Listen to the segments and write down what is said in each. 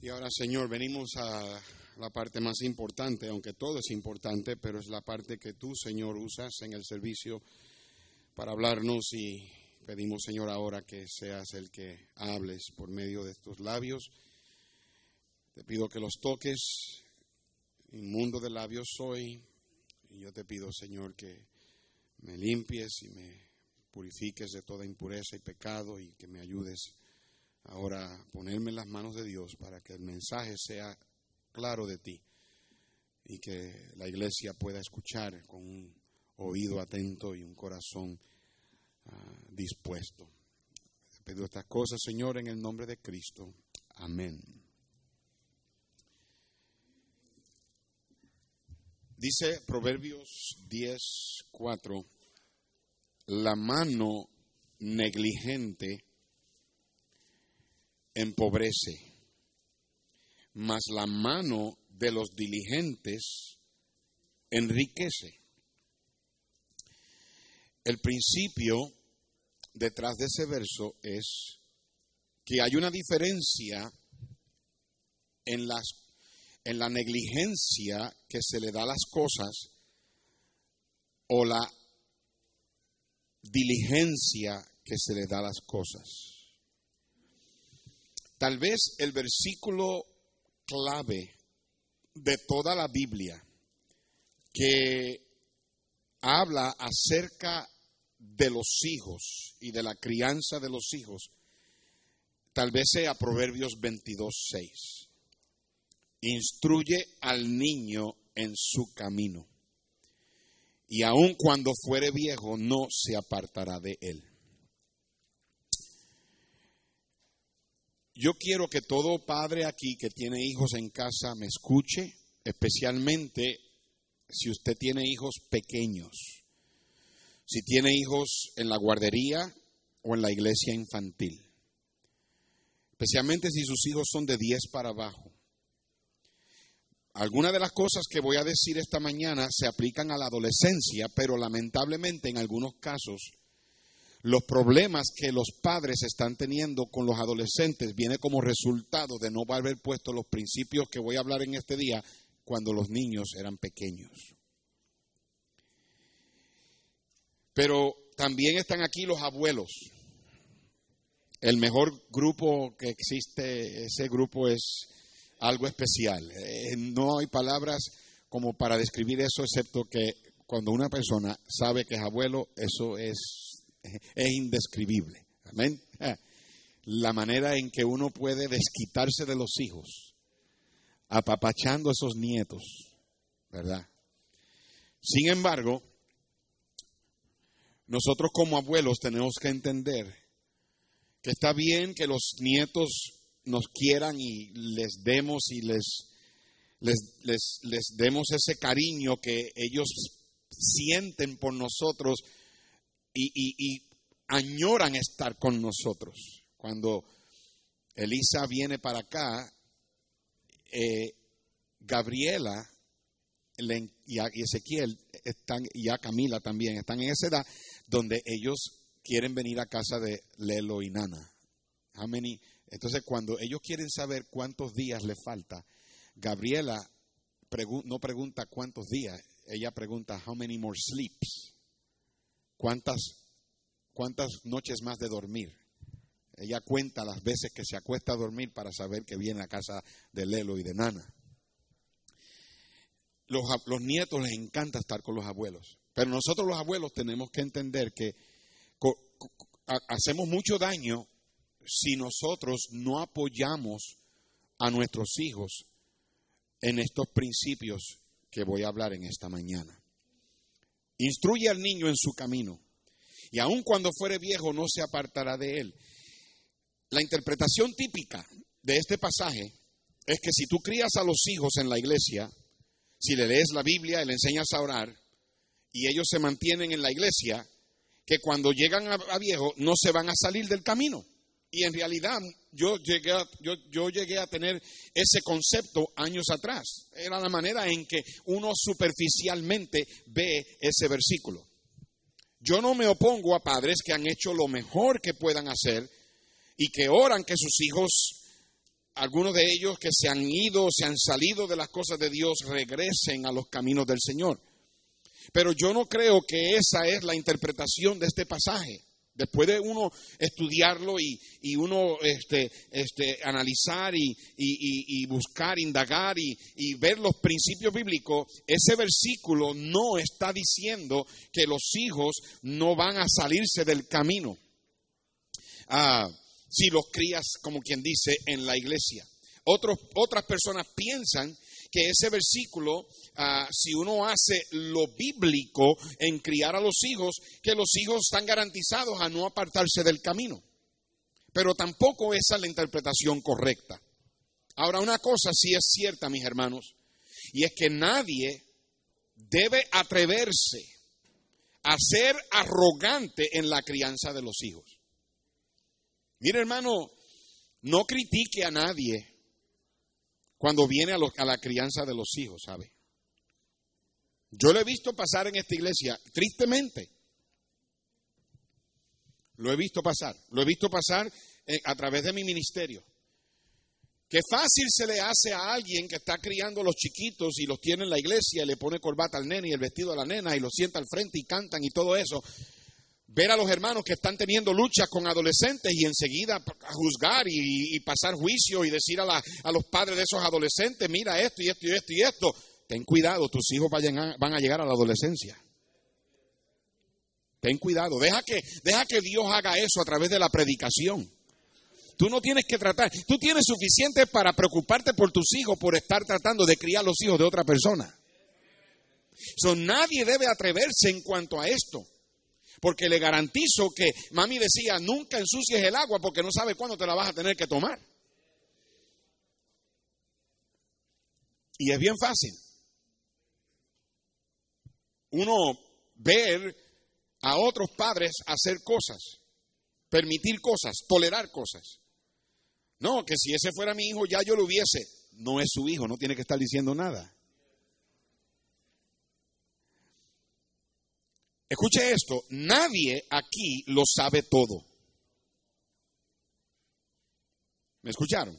Y ahora, Señor, venimos a la parte más importante, aunque todo es importante, pero es la parte que tú, Señor, usas en el servicio para hablarnos y pedimos, Señor, ahora que seas el que hables por medio de estos labios. Te pido que los toques, inmundo de labios soy, y yo te pido, Señor, que me limpies y me purifiques de toda impureza y pecado y que me ayudes ahora ponerme en las manos de Dios para que el mensaje sea claro de ti y que la iglesia pueda escuchar con un oído atento y un corazón uh, dispuesto. Te pido estas cosas, Señor, en el nombre de Cristo. Amén. Dice Proverbios 10:4, la mano negligente empobrece, mas la mano de los diligentes enriquece. El principio detrás de ese verso es que hay una diferencia en, las, en la negligencia que se le da a las cosas o la diligencia que se le da a las cosas. Tal vez el versículo clave de toda la Biblia que habla acerca de los hijos y de la crianza de los hijos, tal vez sea Proverbios 22.6. Instruye al niño en su camino, y aun cuando fuere viejo no se apartará de él. Yo quiero que todo padre aquí que tiene hijos en casa me escuche, especialmente si usted tiene hijos pequeños, si tiene hijos en la guardería o en la iglesia infantil, especialmente si sus hijos son de 10 para abajo. Algunas de las cosas que voy a decir esta mañana se aplican a la adolescencia, pero lamentablemente en algunos casos los problemas que los padres están teniendo con los adolescentes viene como resultado de no haber puesto los principios que voy a hablar en este día cuando los niños eran pequeños. Pero también están aquí los abuelos. El mejor grupo que existe, ese grupo es algo especial. Eh, no hay palabras como para describir eso, excepto que cuando una persona sabe que es abuelo, eso es es indescribible. La manera en que uno puede desquitarse de los hijos, apapachando a esos nietos, ¿verdad? Sin embargo, nosotros como abuelos tenemos que entender que está bien que los nietos nos quieran y les demos y les, les, les demos ese cariño que ellos sienten por nosotros y, añoran estar con nosotros. Cuando Elisa viene para acá, eh, Gabriela y, Ezequiel están, y a Camila también están en esa edad donde ellos quieren venir a casa de Lelo y Nana. Entonces, cuando ellos quieren saber cuántos días le falta, Gabriela no pregunta cuántos días, ella pregunta how many more sleeps. ¿Cuántas, cuántas noches más de dormir? Ella cuenta las veces que se acuesta a dormir para saber que viene a casa de Lelo y de Nana. Los, los, nietos les encanta estar con los abuelos, pero nosotros los abuelos tenemos que entender que hacemos mucho daño si nosotros no apoyamos a nuestros hijos en estos principios que voy a hablar en esta mañana. Instruye al niño en su camino, y aun cuando fuere viejo no se apartará de él. La interpretación típica de este pasaje es que si tú crías a los hijos en la iglesia, si le lees la Biblia y le enseñas a orar, y ellos se mantienen en la iglesia, que cuando llegan a, viejo no se van a salir del camino. Y en realidad yo llegué, a, yo, yo llegué a tener ese concepto años atrás. Era la manera en que uno superficialmente ve ese versículo. Yo no me opongo a padres que han hecho lo mejor que puedan hacer y que oran que sus hijos algunos de ellos que se han ido, se han salido de las cosas de Dios, regresen a los caminos del Señor. Pero yo no creo que esa es la interpretación de este pasaje. Después de uno estudiarlo y, uno este, este, analizar y, buscar, indagar y, ver los principios bíblicos, ese versículo no está diciendo que los hijos no van a salirse del camino. Ah, si los crías, como quien dice, en la iglesia. otras personas piensan que ese versículo, ah, si uno hace lo bíblico en criar a los hijos, que los hijos están garantizados a no apartarse del camino. Pero tampoco esa es la interpretación correcta. Ahora, una cosa sí es cierta, mis hermanos, y es que nadie debe atreverse a ser arrogante en la crianza de los hijos. Mire, hermano, no critique a nadie cuando viene a, la crianza de los hijos, ¿sabe? Yo lo he visto pasar en esta iglesia, tristemente. Lo he visto pasar, lo he visto pasar eh, a través de mi ministerio. Qué fácil se le hace a alguien que está criando a los chiquitos y los tiene en la iglesia y le pone corbata al nene y el vestido a la nena y los sienta al frente y cantan y todo eso ver a los hermanos que están teniendo luchas con adolescentes y enseguida juzgar y, pasar juicio y decir a, a, los padres de esos adolescentes, mira esto y esto y esto y esto. Ten cuidado, tus hijos vayan van a llegar a la adolescencia. Ten cuidado, deja que, deja que Dios haga eso a través de la predicación. Tú no tienes que tratar, tú tienes suficiente para preocuparte por tus hijos por estar tratando de criar los hijos de otra persona. So, nadie debe atreverse en cuanto a esto. Porque le garantizo que mami decía, nunca ensucies el agua porque no sabes cuándo te la vas a tener que tomar. Y es bien fácil. Uno ver a otros padres hacer cosas, permitir cosas, tolerar cosas. No, que si ese fuera mi hijo ya yo lo hubiese. No es su hijo, no tiene que estar diciendo nada. Escuche esto, nadie aquí lo sabe todo. ¿Me escucharon?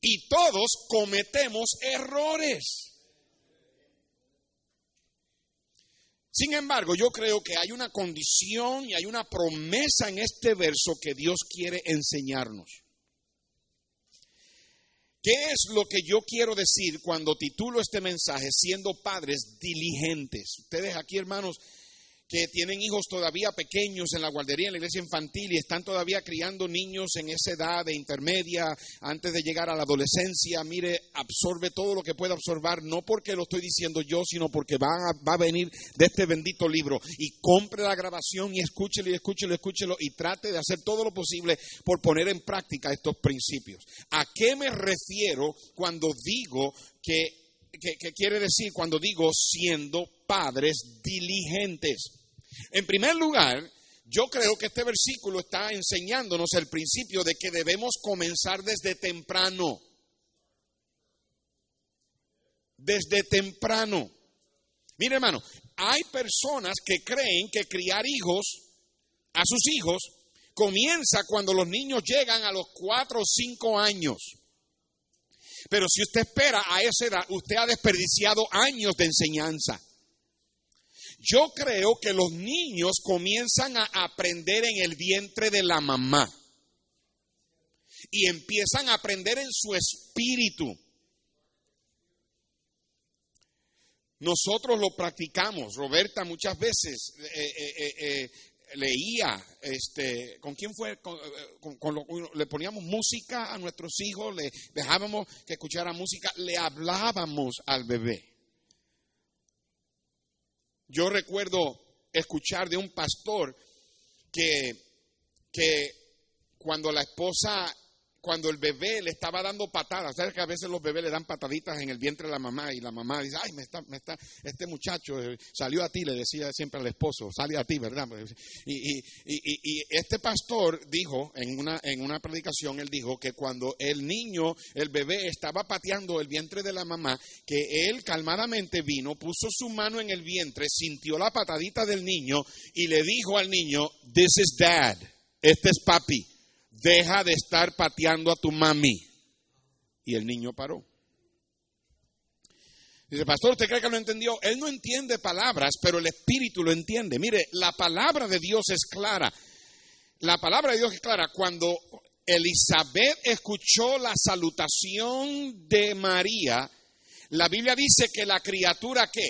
Y todos cometemos errores. Sin embargo, yo creo que hay una condición y hay una promesa en este verso que Dios quiere enseñarnos. ¿Qué es lo que yo quiero decir cuando titulo este mensaje siendo padres diligentes? Ustedes aquí, hermanos, que tienen hijos todavía pequeños en la guardería, en la iglesia infantil y están todavía criando niños en esa edad de intermedia, antes de llegar a la adolescencia, mire, absorbe todo lo que pueda absorber, no porque lo estoy diciendo yo, sino porque va a, va a venir de este bendito libro. Y compre la grabación y escúchelo y escúchelo, escúchelo y trate de hacer todo lo posible por poner en práctica estos principios. ¿A qué me refiero cuando digo que, que quiere decir cuando digo siendo padres diligentes? En primer lugar, yo creo que este versículo está enseñándonos el principio de que debemos comenzar desde temprano. Desde temprano. Mire hermano, hay personas que creen que criar hijos a sus hijos comienza cuando los niños llegan a los cuatro o cinco años. Pero si usted espera a esa edad, usted ha desperdiciado años de enseñanza. Yo creo que los niños comienzan a aprender en el vientre de la mamá y empiezan a aprender en su espíritu. Nosotros lo practicamos. Roberta muchas veces eh, eh, eh, leía, este, ¿con quién fue? le poníamos música a nuestros hijos, le dejábamos que escuchara música, le hablábamos al bebé. Yo recuerdo escuchar de un pastor que, que cuando la esposa cuando el bebé le estaba dando patadas, sabes que a veces los bebés le dan pataditas en el vientre de la mamá y la mamá dice, ay, me está, me está, este muchacho eh, salió a ti, le decía siempre al esposo, sale a ti, ¿verdad? Y, y, y, este pastor dijo en una, en una predicación, él dijo que cuando el niño, el bebé estaba pateando el vientre de la mamá, que él calmadamente vino, puso su mano en el vientre, sintió la patadita del niño y le dijo al niño, this is dad, este es papi deja de estar pateando a tu mami. Y el niño paró. Dice, pastor, ¿usted cree que lo entendió? Él no entiende palabras, pero el Espíritu lo entiende. Mire, la palabra de Dios es clara. La palabra de Dios es clara. Cuando Elizabeth escuchó la salutación de María, la Biblia dice que la criatura ¿qué?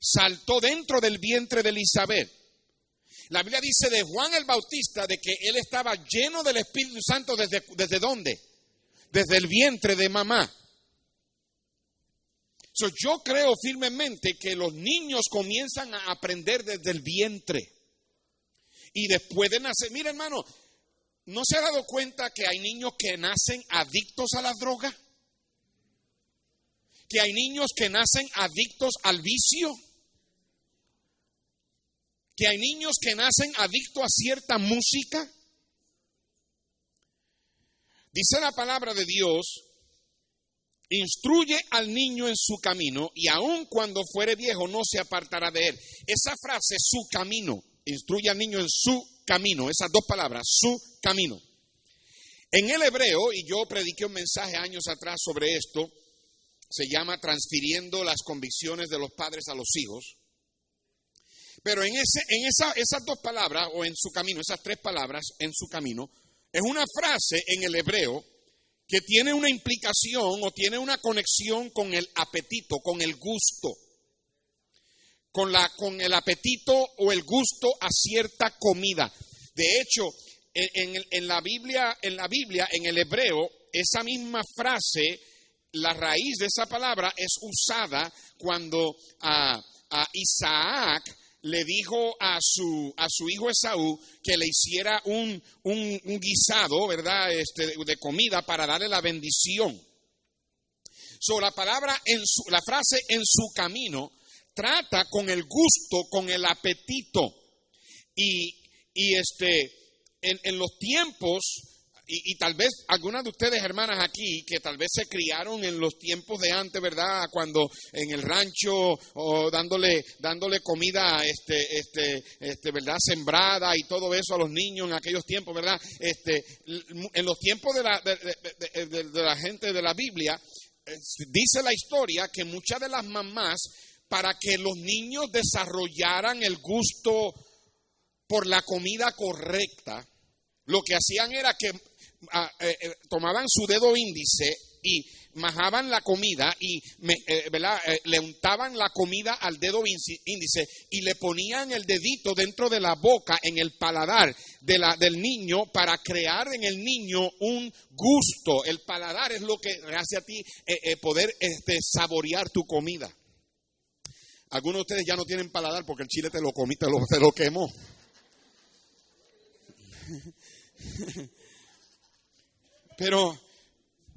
saltó dentro del vientre de Elizabeth. La Biblia dice de Juan el Bautista de que él estaba lleno del Espíritu Santo desde, desde dónde? Desde el vientre de mamá yo creo firmemente que los niños comienzan a aprender desde el vientre. Y después de nacer, mira hermano, ¿no se ha dado cuenta que hay niños que nacen adictos a la droga? Que hay niños que nacen adictos al vicio. Que hay niños que nacen adictos a cierta música. Dice la palabra de Dios Instruye al niño en su camino y aun cuando fuere viejo no se apartará de él. Esa frase, su camino, instruye al niño en su camino, esas dos palabras, su camino. En el hebreo, y yo prediqué un mensaje años atrás sobre esto, se llama transfiriendo las convicciones de los padres a los hijos. Pero en, ese, en esa, esas dos palabras, o en su camino, esas tres palabras, en su camino, es una frase en el hebreo que tiene una implicación o tiene una conexión con el apetito, con el gusto, con, la, con el apetito o el gusto a cierta comida. De hecho, en, la Biblia, en la Biblia, en el hebreo, esa misma frase, la raíz de esa palabra es usada cuando a Isaac le dijo a su, a su hijo Esaú que le hiciera un, un, guisado, ¿verdad?, este, de comida para darle la bendición. So, la palabra, en su, la frase en su camino trata con el gusto, con el apetito. Y, y este, en, en los tiempos y, tal vez algunas de ustedes, hermanas aquí, que tal vez se criaron en los tiempos de antes, ¿verdad? Cuando en el rancho o dándole, dándole comida, este, este, este, ¿verdad? Sembrada y todo eso a los niños en aquellos tiempos, ¿verdad? Este, en los tiempos de la, de, la gente de la Biblia, dice la historia que muchas de las mamás, para que los niños desarrollaran el gusto por la comida correcta, lo que hacían era que eh, eh, tomaban su dedo índice y majaban la comida y eh, le untaban la comida al dedo índice y le ponían el dedito dentro de la boca, en el paladar de la, del niño, para crear en el niño un gusto. El paladar es lo que hace a ti poder este, saborear tu comida. Algunos de ustedes ya no tienen paladar porque el chile te lo comí, te lo, te lo quemó. Pero,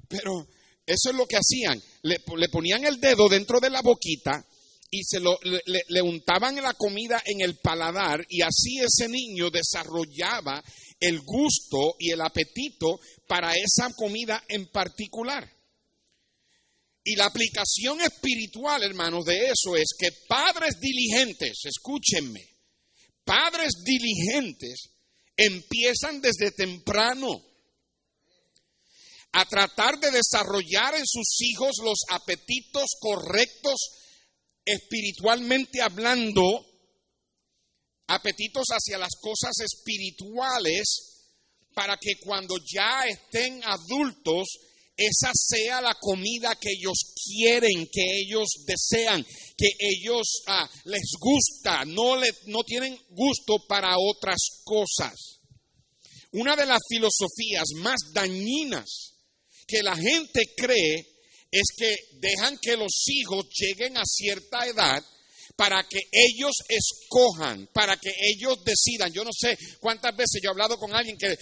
pero eso es lo que hacían. Le, ponían el dedo dentro de la boquita y se lo, le, le, untaban la comida en el paladar y así ese niño desarrollaba el gusto y el apetito para esa comida en particular. Y la aplicación espiritual, hermanos, de eso es que padres diligentes, escúchenme, padres diligentes empiezan desde temprano a tratar de desarrollar en sus hijos los apetitos correctos espiritualmente hablando, apetitos hacia las cosas espirituales, para que cuando ya estén adultos, esa sea la comida que ellos quieren, que ellos desean, que ellos ah, les gusta, no, le, no tienen gusto para otras cosas. Una de las filosofías más dañinas que la gente cree es que dejan que los hijos lleguen a cierta edad para que ellos escojan, para que ellos decidan. Yo no sé cuántas veces yo he hablado con alguien que,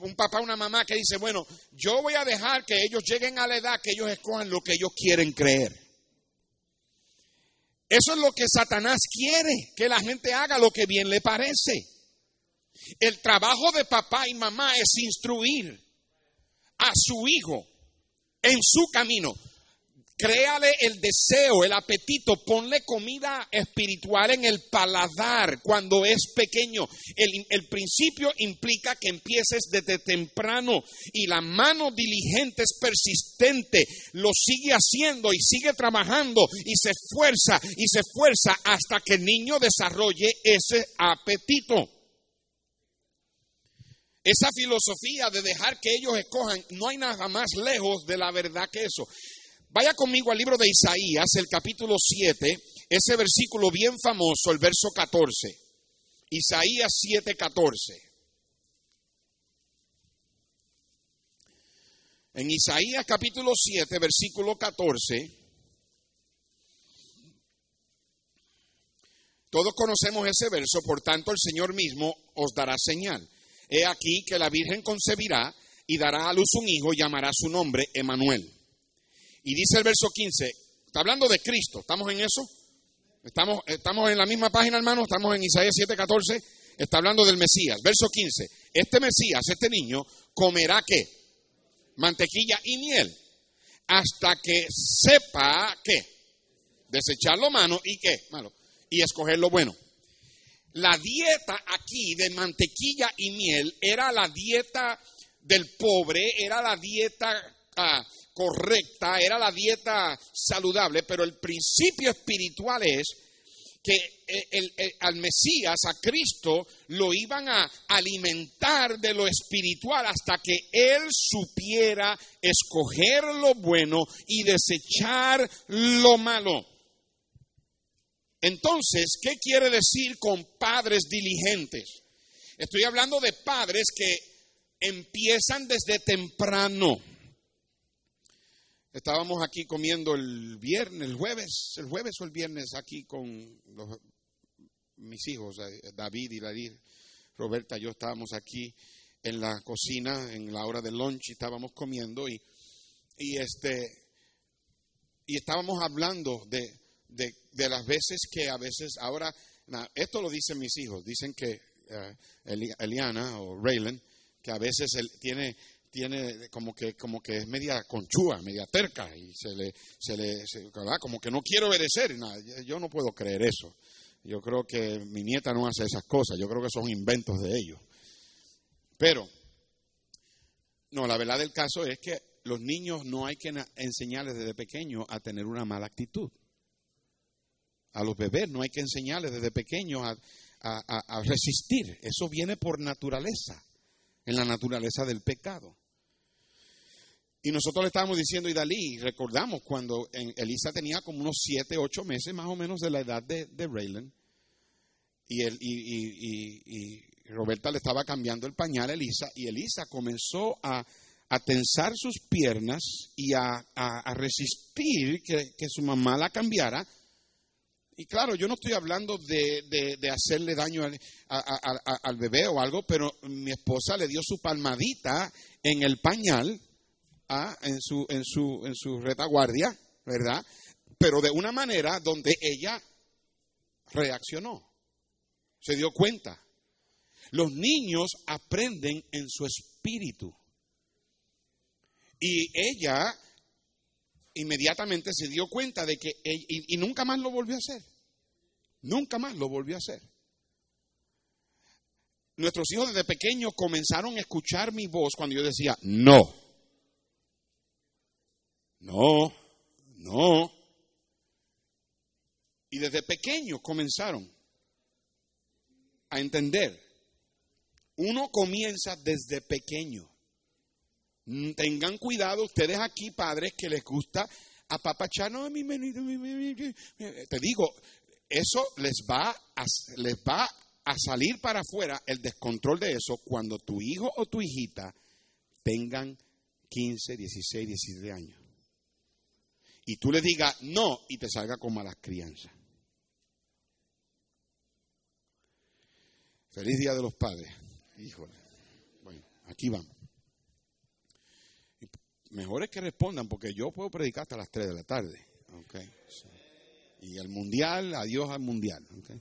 un papá, una mamá que dice, bueno, yo voy a dejar que ellos lleguen a la edad que ellos escojan lo que ellos quieren creer. Eso es lo que Satanás quiere, que la gente haga lo que bien le parece. El trabajo de papá y mamá es instruir, a su hijo en su camino. Créale el deseo, el apetito, ponle comida espiritual en el paladar cuando es pequeño. El, principio implica que empieces desde temprano y la mano diligente es persistente, lo sigue haciendo y sigue trabajando y se esfuerza y se esfuerza hasta que el niño desarrolle ese apetito. Esa filosofía de dejar que ellos escojan, no hay nada más lejos de la verdad que eso. Vaya conmigo al libro de Isaías, el capítulo 7, ese versículo bien famoso, el verso 14. Isaías 7, 14. En Isaías capítulo 7, versículo 14, todos conocemos ese verso, por tanto el Señor mismo os dará señal. He aquí que la Virgen concebirá y dará a luz un hijo llamará su nombre Emanuel. Y dice el verso 15, está hablando de Cristo, ¿estamos en eso? ¿Estamos, estamos en la misma página, hermano? Estamos en Isaías 7:14, está hablando del Mesías. Verso 15, este Mesías, este niño, comerá qué? Mantequilla y miel, hasta que sepa qué? Desechar lo malo y qué? Malo. Y escoger lo bueno. La dieta aquí de mantequilla y miel era la dieta del pobre, era la dieta ah, correcta, era la dieta saludable, pero el principio espiritual es que eh, al Mesías, a Cristo, lo iban a alimentar de lo espiritual hasta que Él supiera escoger lo bueno y desechar lo malo. Entonces, ¿qué quiere decir con padres diligentes? Estoy hablando de padres que empiezan desde temprano Estábamos aquí comiendo el viernes, el jueves, el jueves o el viernes aquí con mis hijos, eh, David y Ladir, Roberta, yo estábamos aquí en la cocina en la hora del lunch y estábamos comiendo y este y estábamos hablando de, de, las veces que a veces ahora esto lo dicen mis hijos dicen que eh, Eliana o Raylan que a veces tiene tiene como que como que es media conchúa, media terca y se le se le como que no quiere obedecer, yo no puedo creer eso. Yo creo que mi nieta no hace esas cosas, yo creo que son inventos de ellos. Pero no, la verdad del caso es que los niños no hay que enseñarles desde pequeños a tener una mala actitud. A los bebés no hay que enseñarles desde pequeños a resistir. Eso viene por naturaleza, en la naturaleza del pecado. Y nosotros le estábamos diciendo, y Dalí, recordamos cuando Elisa tenía como unos siete, ocho meses más o menos de la edad de, de Raylan, y, y, Roberta le estaba cambiando el pañal a Elisa, y Elisa comenzó a, tensar sus piernas y a, resistir que, su mamá la cambiara. Y claro, yo no estoy hablando de, hacerle daño al, al bebé o algo, pero mi esposa le dio su palmadita en el pañal Ah, en, su, en, su, en su retaguardia, ¿verdad? Pero de una manera donde ella reaccionó, se dio cuenta. Los niños aprenden en su espíritu. Y ella inmediatamente se dio cuenta de que, y, y, nunca más lo volvió a hacer. Nunca más lo volvió a hacer. Nuestros hijos desde pequeños comenzaron a escuchar mi voz cuando yo decía, no. No, no. Y desde pequeños comenzaron a entender. Uno comienza desde pequeño. Mm, tengan cuidado ustedes aquí, padres, que les gusta apapachar. No, mi Te digo, eso les va, a, les va a salir para afuera el descontrol de eso cuando tu hijo o tu hijita tengan 15, 16, 17 años y tú le digas no y te salga con malas crianzas. Feliz Día de los Padres. Híjole. Bueno, aquí vamos. Mejor es que respondan porque yo puedo predicar hasta las 3 de la tarde. Okay. Y el mundial, adiós al mundial. Okay.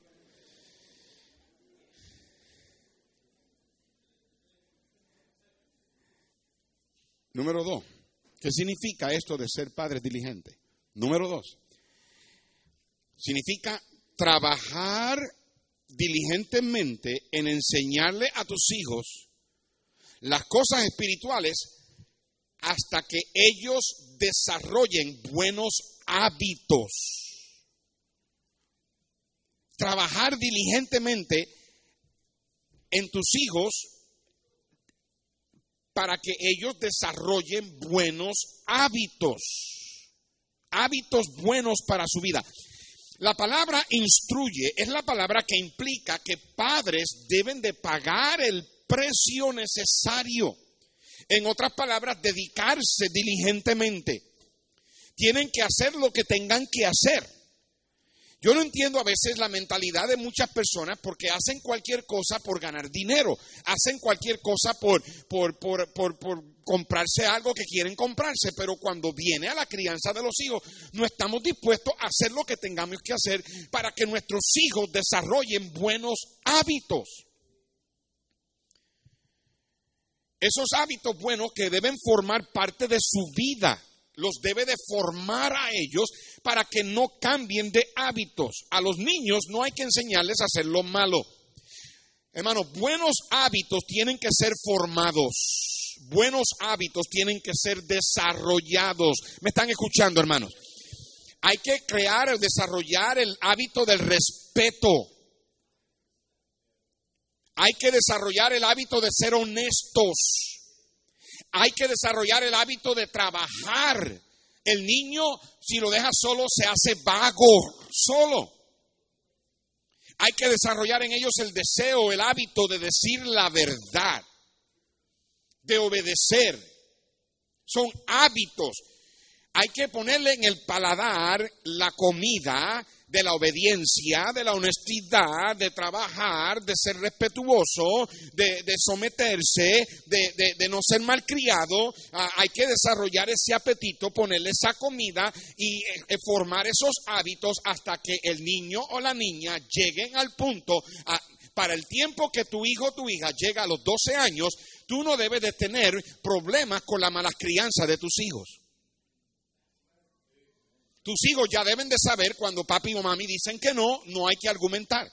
Número dos. ¿Qué significa esto de ser padres diligentes? Número dos, significa trabajar diligentemente en enseñarle a tus hijos las cosas espirituales hasta que ellos desarrollen buenos hábitos. Trabajar diligentemente en tus hijos para que ellos desarrollen buenos hábitos, hábitos buenos para su vida. La palabra instruye es la palabra que implica que padres deben de pagar el precio necesario. En otras palabras, dedicarse diligentemente. Tienen que hacer lo que tengan que hacer. Yo no entiendo a veces la mentalidad de muchas personas porque hacen cualquier cosa por ganar dinero, hacen cualquier cosa por, por, por, por, comprarse algo que quieren comprarse, pero cuando viene a la crianza de los hijos, no estamos dispuestos a hacer lo que tengamos que hacer para que nuestros hijos desarrollen buenos hábitos. Esos hábitos buenos que deben formar parte de su vida los debe de formar a ellos para que no cambien de hábitos. A los niños no hay que enseñarles a hacer lo malo. Hermanos, buenos hábitos tienen que ser formados. Buenos hábitos tienen que ser desarrollados. ¿Me están escuchando, hermanos? Hay que crear, desarrollar el hábito del respeto. Hay que desarrollar el hábito de ser honestos hay que desarrollar el hábito de trabajar. El niño, si lo deja solo, se hace vago, solo. Hay que desarrollar en ellos el deseo, el hábito de decir la verdad, de obedecer. Son hábitos. Hay que ponerle en el paladar la comida de la obediencia, de la honestidad, de trabajar, de ser respetuoso, de, someterse, de, no ser malcriado. Ah, hay que desarrollar ese apetito, ponerle esa comida y eh, formar esos hábitos hasta que el niño o la niña lleguen al punto. Ah, para el tiempo que tu hijo o tu hija llega a los 12 años, tú no debes de tener problemas con la mala crianza de tus hijos. Tus hijos ya deben de saber cuando papi o mami dicen que no, no hay que argumentar.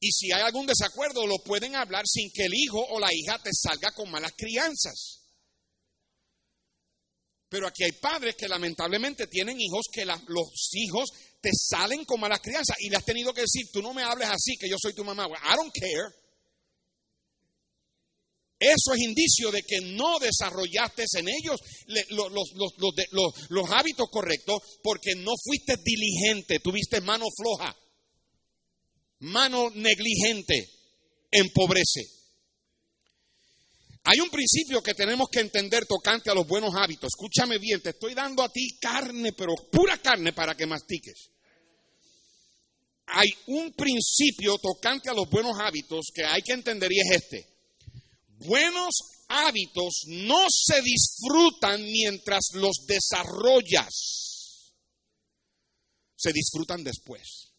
Y si hay algún desacuerdo, lo pueden hablar sin que el hijo o la hija te salga con malas crianzas. Pero aquí hay padres que lamentablemente tienen hijos que los hijos te salen con malas crianzas y le has tenido que decir, tú no me hables así, que yo soy tu mamá. I don't care. Eso es indicio de que no desarrollaste en ellos los, hábitos correctos porque no fuiste diligente, tuviste mano floja, mano negligente, empobrece. Hay un principio que tenemos que entender tocante a los buenos hábitos. Escúchame bien, te estoy dando a ti carne, pero pura carne para que mastiques. Hay un principio tocante a los buenos hábitos que hay que entender y es este buenos hábitos no se disfrutan mientras los desarrollas, se disfrutan después.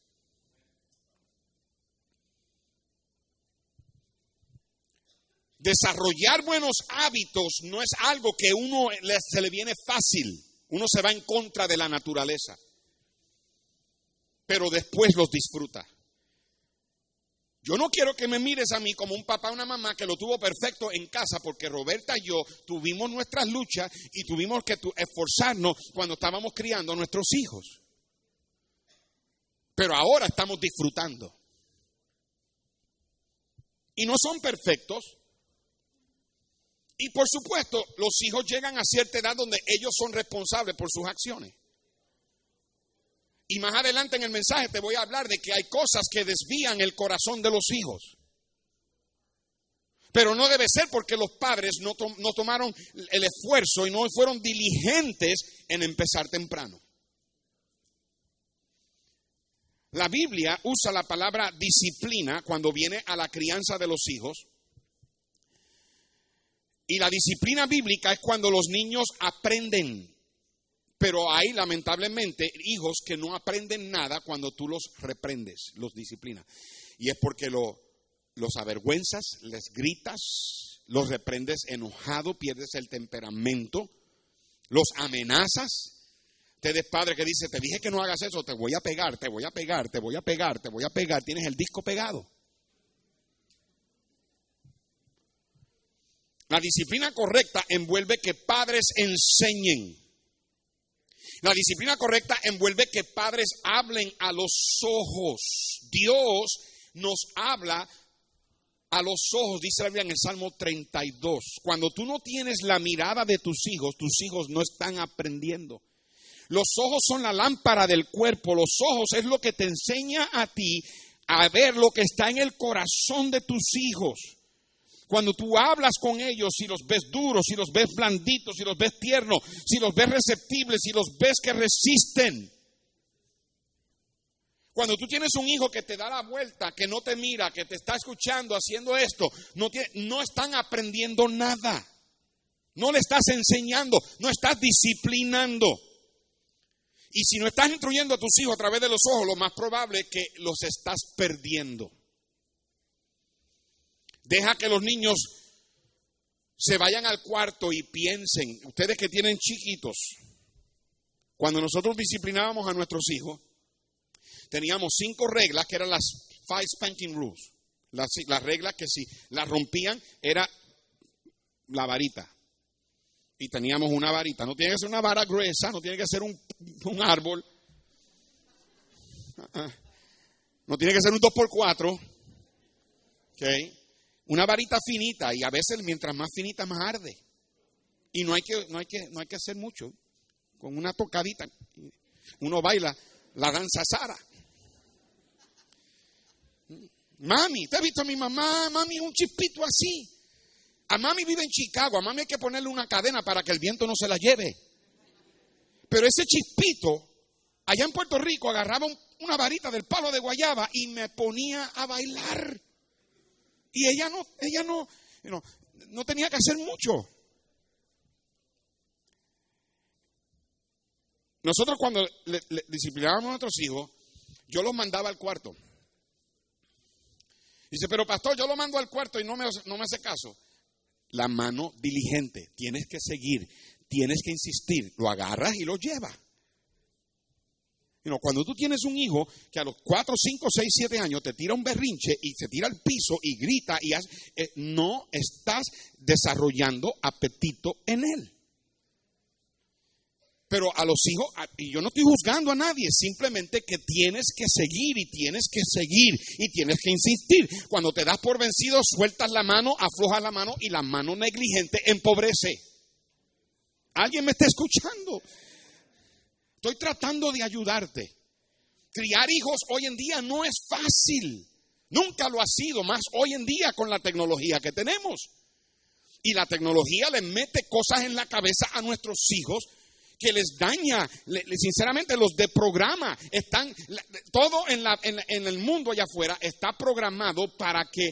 Desarrollar buenos hábitos no es algo que uno se le viene fácil, uno se va en contra de la naturaleza, pero después los disfruta. Yo no quiero que me mires a mí como un papá o una mamá que lo tuvo perfecto en casa, porque Roberta y yo tuvimos nuestras luchas y tuvimos que esforzarnos cuando estábamos criando a nuestros hijos. Pero ahora estamos disfrutando. Y no son perfectos. Y por supuesto, los hijos llegan a cierta edad donde ellos son responsables por sus acciones. Y más adelante en el mensaje te voy a hablar de que hay cosas que desvían el corazón de los hijos. Pero no debe ser porque los padres no, no tomaron el esfuerzo y no fueron diligentes en empezar temprano. La Biblia usa la palabra disciplina cuando viene a la crianza de los hijos. Y la disciplina bíblica es cuando los niños aprenden. Pero hay lamentablemente hijos que no aprenden nada cuando tú los reprendes, los disciplinas. Y es porque los avergüenzas, les gritas, los reprendes enojado, pierdes el temperamento, los amenazas. Ustedes padre que dice, te dije que no hagas eso, te voy a pegar, te voy a pegar, te voy a pegar, te voy a pegar. Tienes el disco pegado. La disciplina correcta envuelve que padres enseñen. La disciplina correcta envuelve que padres hablen a los ojos. Dios nos habla a los ojos, dice la Biblia en el Salmo 32. Cuando tú no tienes la mirada de tus hijos, tus hijos no están aprendiendo. Los ojos son la lámpara del cuerpo. Los ojos es lo que te enseña a ti a ver lo que está en el corazón de tus hijos. Cuando tú hablas con ellos, si los ves duros, si los ves blanditos, si los ves tiernos, si los ves receptibles, si los ves que resisten. Cuando tú tienes un hijo que te da la vuelta, que no te mira, que te está escuchando haciendo esto, no, no están aprendiendo nada. No le estás enseñando, no estás disciplinando. Y si no estás instruyendo a tus hijos a través de los ojos, lo más probable es que los estás perdiendo. Deja que los niños se vayan al cuarto y piensen, ustedes que tienen chiquitos, cuando nosotros disciplinábamos a nuestros hijos, teníamos cinco reglas que eran las five spanking rules. Las, las reglas que si las rompían era la varita y teníamos una varita. No tiene que ser una vara gruesa, no tiene que ser un, árbol. Ah, ah. No tiene que ser un 2x4. Okay. Una varita finita y a veces mientras más finita más arde. Y no hay que, no hay que, no hay que hacer mucho. Con una tocadita. Uno baila la danza Sara. Mami, ¿te has visto a mi mamá? Mami, un chispito así. A mami vive en Chicago, a mami hay que ponerle una cadena para que el viento no se la lleve. Pero ese chispito, allá en Puerto Rico, agarraba una varita del palo de guayaba y me ponía a bailar. Y ella no, ella no, no, tenía que hacer mucho. Nosotros cuando le, disciplinábamos a nuestros hijos, yo los mandaba al cuarto. Dice, pero pastor, yo lo mando al cuarto y no me, no me hace caso la mano diligente. Tienes que seguir, tienes que insistir. Lo agarras y lo llevas. Cuando tú tienes un hijo que a los 4, 5, 6, 7 años te tira un berrinche y se tira al piso y grita y hace, eh, no estás desarrollando apetito en él. Pero a los hijos, y yo no estoy juzgando a nadie, simplemente que tienes que seguir y tienes que seguir y tienes que insistir. Cuando te das por vencido, sueltas la mano, aflojas la mano y la mano negligente empobrece. ¿Alguien me está escuchando? Estoy tratando de ayudarte. Criar hijos hoy en día no es fácil. Nunca lo ha sido, más hoy en día con la tecnología que tenemos. Y la tecnología le mete cosas en la cabeza a nuestros hijos que les daña, sinceramente los deprograma. Están, todo en, la, en, el mundo allá afuera está programado para que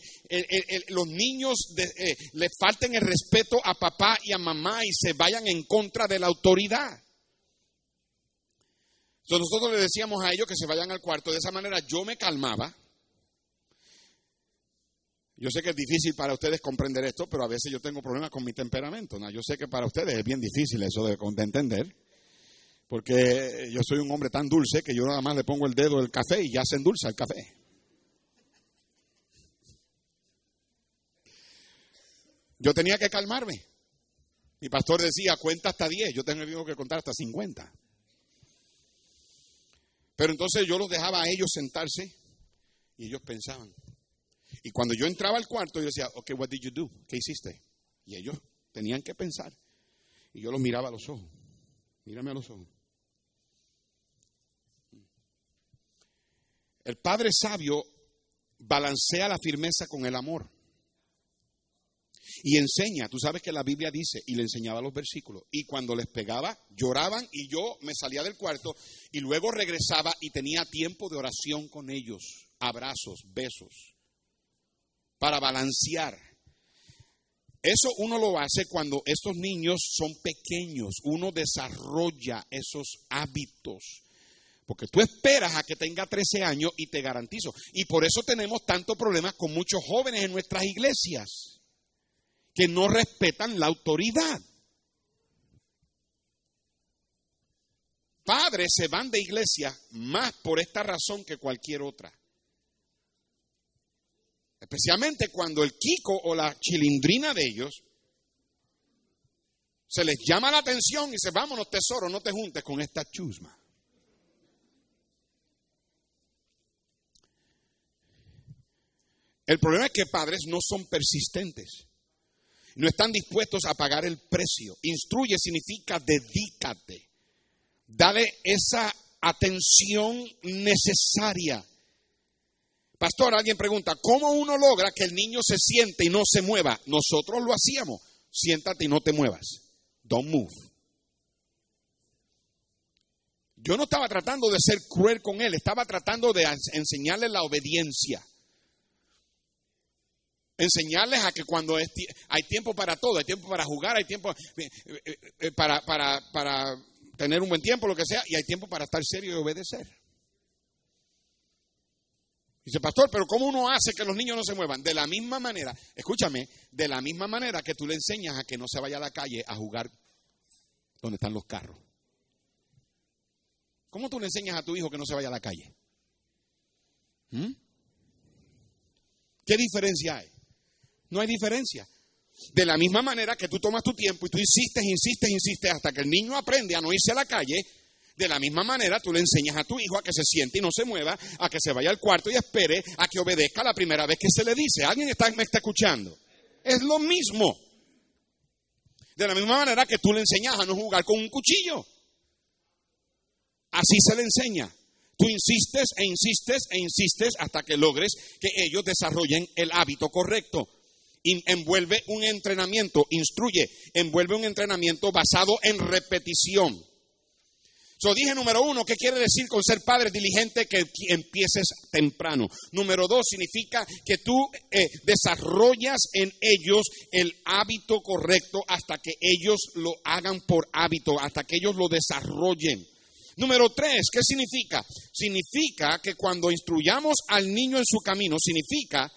los niños eh, le falten el respeto a papá y a mamá y se vayan en contra de la autoridad. Entonces nosotros le decíamos a ellos que se vayan al cuarto. De esa manera yo me calmaba. Yo sé que es difícil para ustedes comprender esto, pero a veces yo tengo problemas con mi temperamento. Yo sé que para ustedes es bien difícil eso de, entender, porque yo soy un hombre tan dulce que yo nada más le pongo el dedo del café y ya se endulza el café. Yo tenía que calmarme. Mi pastor decía, cuenta hasta 10, yo tengo que contar hasta 50. Pero entonces yo los dejaba a ellos sentarse y ellos pensaban. Y cuando yo entraba al cuarto, yo decía, ok, what did you do? ¿Qué hiciste? Y ellos tenían que pensar. Y yo los miraba a los ojos. Mírame a los ojos. El padre sabio balancea la firmeza con el amor. Y enseña, tú sabes que la Biblia dice, y le enseñaba los versículos, y cuando les pegaba, lloraban y yo me salía del cuarto y luego regresaba y tenía tiempo de oración con ellos, abrazos, besos para balancear. Eso uno lo hace cuando estos niños son pequeños, uno desarrolla esos hábitos. Porque tú esperas a que tenga 13 años y te garantizo. Y por eso tenemos tantos problemas con muchos jóvenes en nuestras iglesias que no respetan la autoridad. padres se van de iglesia más por esta razón que cualquier otra. Especialmente cuando el Kiko o la chilindrina de ellos se les llama la atención y dice, vámonos tesoro, no te juntes con esta chusma. El problema es que padres no son persistentes. No están dispuestos a pagar el precio. Instruye significa dedícate. Dale esa atención necesaria. Pastor, alguien pregunta, ¿cómo uno logra que el niño se siente y no se mueva? Nosotros lo hacíamos. Siéntate y no te muevas. Don't move. Yo no estaba tratando de ser cruel con él, estaba tratando de enseñarle la obediencia. Enseñarles a que cuando hay tiempo para todo, hay tiempo para jugar, hay tiempo eh, eh, eh, para, para, para tener un buen tiempo, lo que sea, y hay tiempo para estar serio y obedecer. Dice, pastor, pero ¿cómo uno hace que los niños no se muevan? De la misma manera, escúchame, de la misma manera que tú le enseñas a que no se vaya a la calle a jugar donde están los carros. ¿Cómo tú le enseñas a tu hijo que no se vaya a la calle? ¿Mm? ¿Qué diferencia hay? No hay diferencia. De la misma manera que tú tomas tu tiempo y tú insistes, insistes, insistes hasta que el niño aprende a no irse a la calle, de la misma manera tú le enseñas a tu hijo a que se siente y no se mueva, a que se vaya al cuarto y espere a que obedezca la primera vez que se le dice. ¿Alguien está, me está escuchando? Es lo mismo. De la misma manera que tú le enseñas a no jugar con un cuchillo. Así se le enseña. Tú insistes e insistes e insistes hasta que logres que ellos desarrollen el hábito correcto envuelve un entrenamiento, instruye, envuelve un entrenamiento basado en repetición. So, dije número uno, ¿qué quiere decir con ser padre diligente? Que empieces temprano. Número dos, significa que tú eh, desarrollas en ellos el hábito correcto hasta que ellos lo hagan por hábito, hasta que ellos lo desarrollen. Número tres, ¿qué significa? Significa que cuando instruyamos al niño en su camino, significa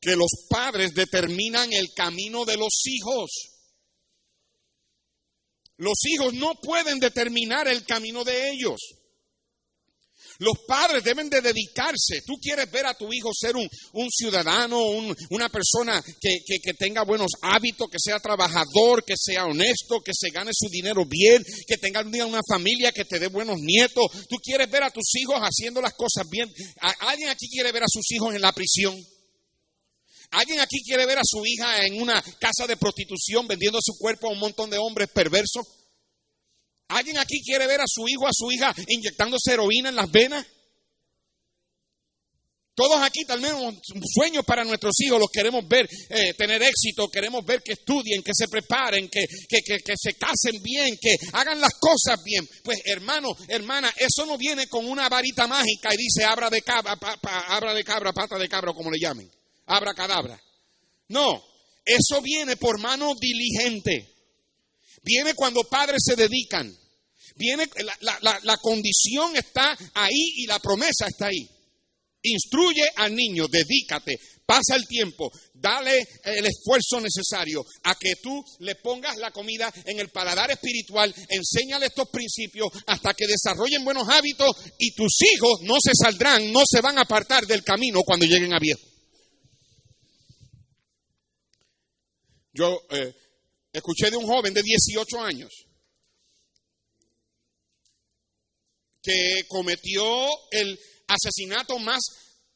que los padres determinan el camino de los hijos. Los hijos no pueden determinar el camino de ellos. Los padres deben de dedicarse. Tú quieres ver a tu hijo ser un, ciudadano, una persona que, que, tenga buenos hábitos, que sea trabajador, que sea honesto, que se gane su dinero bien, que tenga un día una familia, que te dé buenos nietos. Tú quieres ver a tus hijos haciendo las cosas bien. ¿Alguien aquí quiere ver a sus hijos en la prisión? ¿Alguien aquí quiere ver a su hija en una casa de prostitución vendiendo su cuerpo a un montón de hombres perversos? ¿Alguien aquí quiere ver a su hijo, a su hija inyectándose heroína en las venas? Todos aquí tenemos sueños para nuestros hijos, los queremos ver eh, tener éxito, queremos ver que estudien, que se preparen, que, que, se casen bien, que hagan las cosas bien. Pues hermano, hermana, eso no viene con una varita mágica y dice abra de cabra, abra de cabra, pata de cabra, como le llamen abracadabra. No, eso viene por mano diligente. Viene cuando padres se dedican. Viene, la, la, condición está ahí y la promesa está ahí. Instruye al niño, dedícate, pasa el tiempo, dale el esfuerzo necesario a que tú le pongas la comida en el paladar espiritual, enséñale estos principios hasta que desarrollen buenos hábitos y tus hijos no se saldrán, no se van a apartar del camino cuando lleguen a viejo. Yo eh, escuché de un joven de 18 años que cometió el asesinato más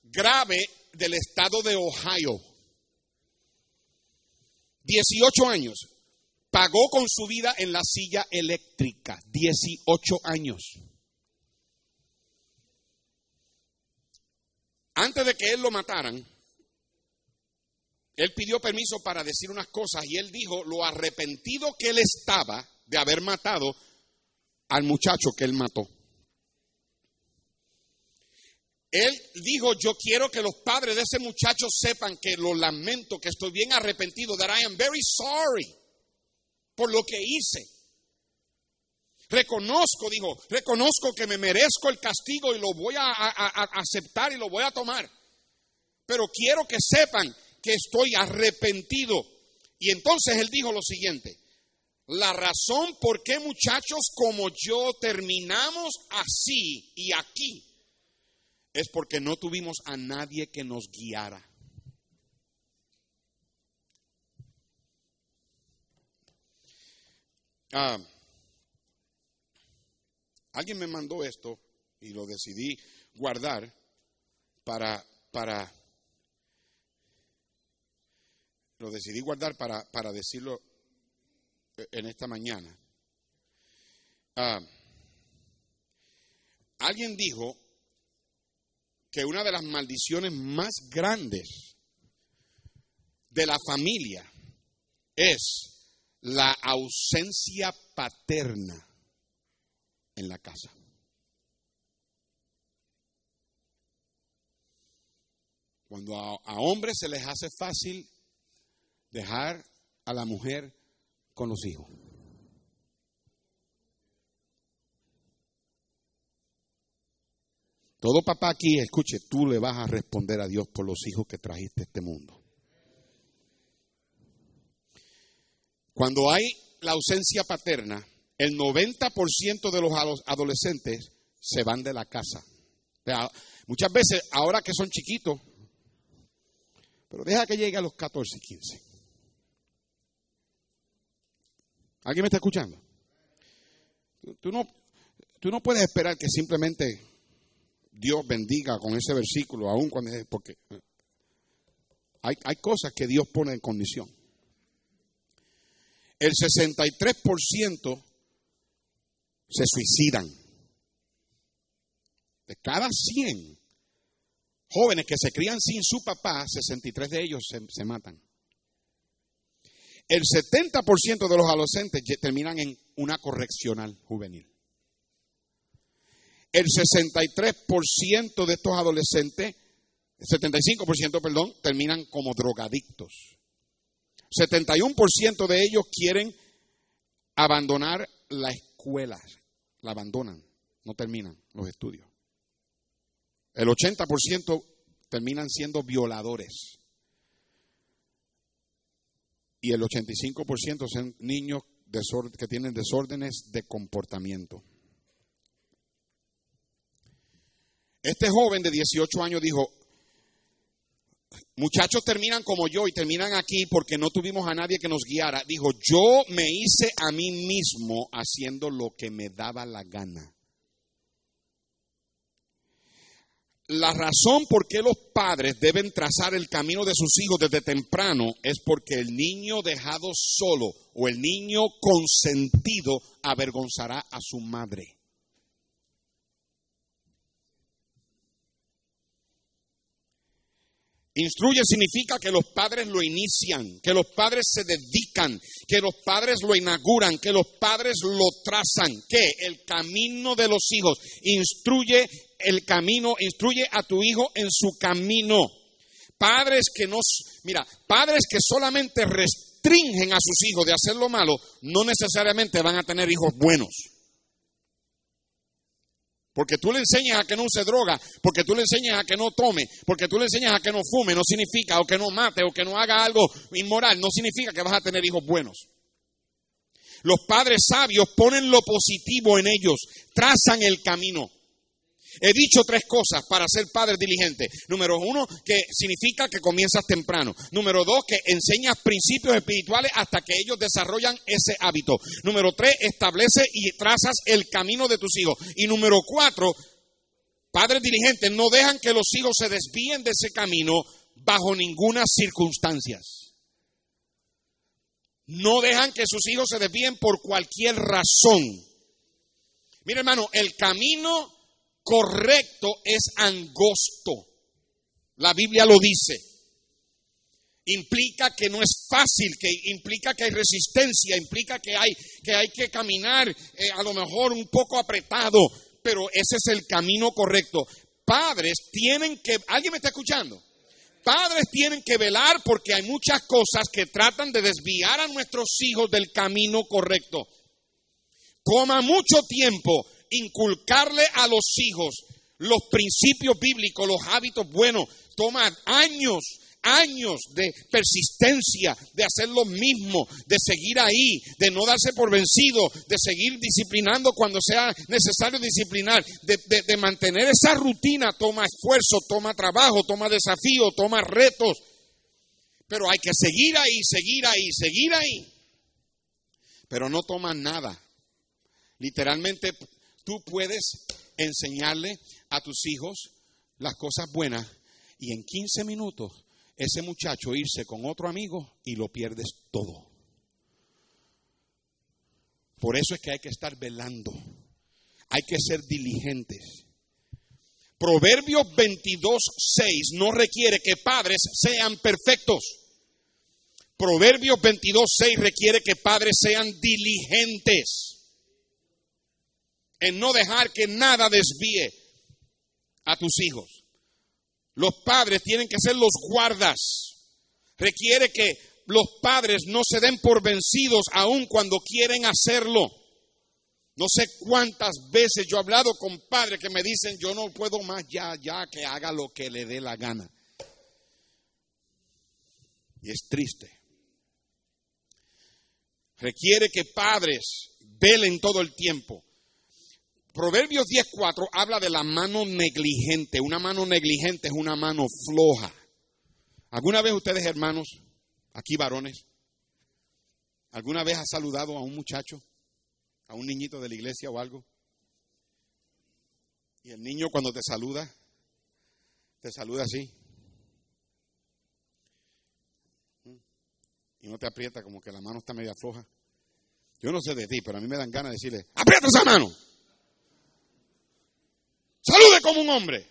grave del estado de Ohio. 18 años. Pagó con su vida en la silla eléctrica. 18 años. Antes de que él lo mataran, él pidió permiso para decir unas cosas y él dijo lo arrepentido que él estaba de haber matado al muchacho que él mató. Él dijo, yo quiero que los padres de ese muchacho sepan que lo lamento, que estoy bien arrepentido, that I am very sorry por lo que hice. Reconozco, dijo, reconozco que me merezco el castigo y lo voy a aceptar y lo voy a tomar. Pero quiero que sepan que estoy arrepentido. Y entonces él dijo lo siguiente, La razón por qué muchachos como yo terminamos así y aquí es porque no tuvimos a nadie que nos guiara. Ah, alguien me mandó esto y lo decidí guardar para, para, lo decidí guardar para, para decirlo en esta mañana. Ah, alguien dijo que una de las maldiciones más grandes de la familia es la ausencia paterna en la casa. Cuando a, hombres se les hace fácil dejar a la mujer con los hijos. Todo papá aquí, escuche, tú le vas a responder a Dios por los hijos que trajiste a este mundo. Cuando hay la ausencia paterna, el 90% de los adolescentes se van de la casa. muchas veces, ahora que son chiquitos, pero deja que llegue a los 14, 15. ¿Alguien me está escuchando? Tú no, tú no puedes esperar que simplemente Dios bendiga con ese versículo, aún cuando porque hay, hay cosas que Dios pone en condición. El 63% se suicidan. De cada 100 jóvenes que se crían sin su papá, 63 de ellos se, matan. El 70% de los adolescentes terminan en una correccional juvenil. El 63% de estos adolescentes, el 75%, perdón, terminan como drogadictos. 71% de ellos quieren abandonar la escuela, la abandonan, no terminan los estudios. El 80% terminan siendo violadores. Y el 85% son niños que tienen desórdenes de comportamiento. Este joven de 18 años dijo, muchachos terminan como yo y terminan aquí porque no tuvimos a nadie que nos guiara. Dijo, yo me hice a mí mismo haciendo lo que me daba la gana. La razón por qué los padres deben trazar el camino de sus hijos desde temprano es porque el niño dejado solo o el niño consentido avergonzará a su madre. Instruye significa que los padres lo inician, que los padres se dedican, que los padres lo inauguran, que los padres lo trazan, que el camino de los hijos instruye el camino, instruye a tu hijo en su camino. Padres que nos, mira, padres que solamente restringen a sus hijos de hacer lo malo, no necesariamente van a tener hijos buenos. Porque tú le enseñas a que no use droga, porque tú le enseñas a que no tome, porque tú le enseñas a que no fume, no significa, o que no mate, o que no haga algo inmoral, no significa que vas a tener hijos buenos. Los padres sabios ponen lo positivo en ellos, trazan el camino. He dicho tres cosas para ser padre diligente. Número uno, que significa que comienzas temprano. Número dos, que enseñas principios espirituales hasta que ellos desarrollan ese hábito. Número tres, establece y trazas el camino de tus hijos. Y número cuatro, padres diligentes no dejan que los hijos se desvíen de ese camino bajo ninguna circunstancia. No dejan que sus hijos se desvíen por cualquier razón. Mira hermano, el camino correcto es angosto. La Biblia lo dice. Implica que no es fácil, que implica que hay resistencia, implica que hay que, caminar eh, a lo mejor un poco apretado, pero ese es el camino correcto. Padres tienen que, ¿alguien me está escuchando? Padres tienen que velar porque hay muchas cosas que tratan de desviar a nuestros hijos del camino correcto. Toma mucho tiempo inculcarle a los hijos los principios bíblicos, los hábitos buenos. Toma años años de persistencia, de hacer lo mismo, de seguir ahí, de no darse por vencido, de seguir disciplinando cuando sea necesario disciplinar, de, mantener esa rutina toma esfuerzo, toma trabajo, toma desafío, toma retos. Pero hay que seguir ahí, seguir ahí, seguir ahí. Pero no toma nada. Literalmente tú puedes enseñarle a tus hijos las cosas buenas y en 15 minutos ese muchacho irse con otro amigo y lo pierdes todo. Por eso es que hay que estar velando, hay que ser diligentes. Proverbios 22, 6 no requiere que padres sean perfectos. Proverbios 22, 6 requiere que padres sean diligentes en no dejar que nada desvíe a tus hijos. Los padres tienen que ser los guardas. Requiere que los padres no se den por vencidos aun cuando quieren hacerlo. No sé cuántas veces yo he hablado con padres que me dicen, yo no puedo más ya, ya que haga lo que le dé la gana. Y es triste. Requiere que padres velen todo el tiempo. Proverbios 10.4 habla de la mano negligente. Una mano negligente es una mano floja. ¿Alguna vez ustedes, hermanos, aquí varones, alguna vez ha saludado a un muchacho, a un niñito de la iglesia o algo? Y el niño cuando te saluda, te saluda así. Y no te aprieta como que la mano está media floja. Yo no sé de ti, pero a mí me dan ganas de decirle, aprieta esa mano. Salude como un hombre.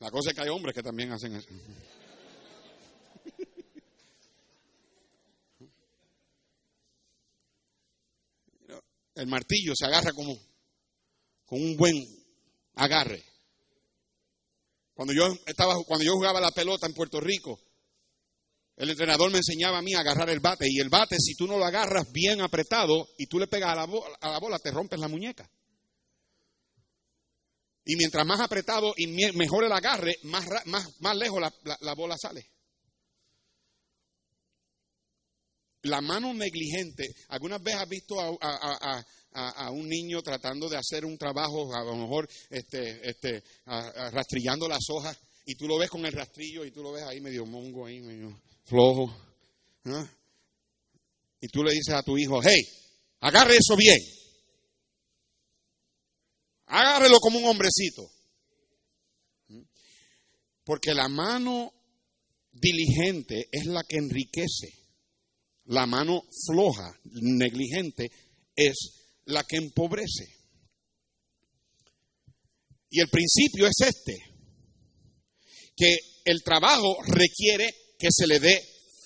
La cosa es que hay hombres que también hacen eso. El martillo se agarra como con un buen agarre. Cuando yo estaba, cuando yo jugaba la pelota en Puerto Rico, el entrenador me enseñaba a mí a agarrar el bate y el bate si tú no lo agarras bien apretado y tú le pegas a la, a la bola te rompes la muñeca. Y mientras más apretado y mejor el agarre, más, más, más lejos la, bola sale. La mano negligente. ¿Algunas veces has visto a, un niño tratando de hacer un trabajo, a lo mejor este, este, rastrillando las hojas, y tú lo ves con el rastrillo y tú lo ves ahí medio mongo, ahí medio flojo? Y tú le dices a tu hijo, hey, agarre eso bien. Agárrelo como un hombrecito. Porque la mano diligente es la que enriquece. La mano floja, negligente, es la que empobrece. Y el principio es este, que el trabajo requiere que se le dé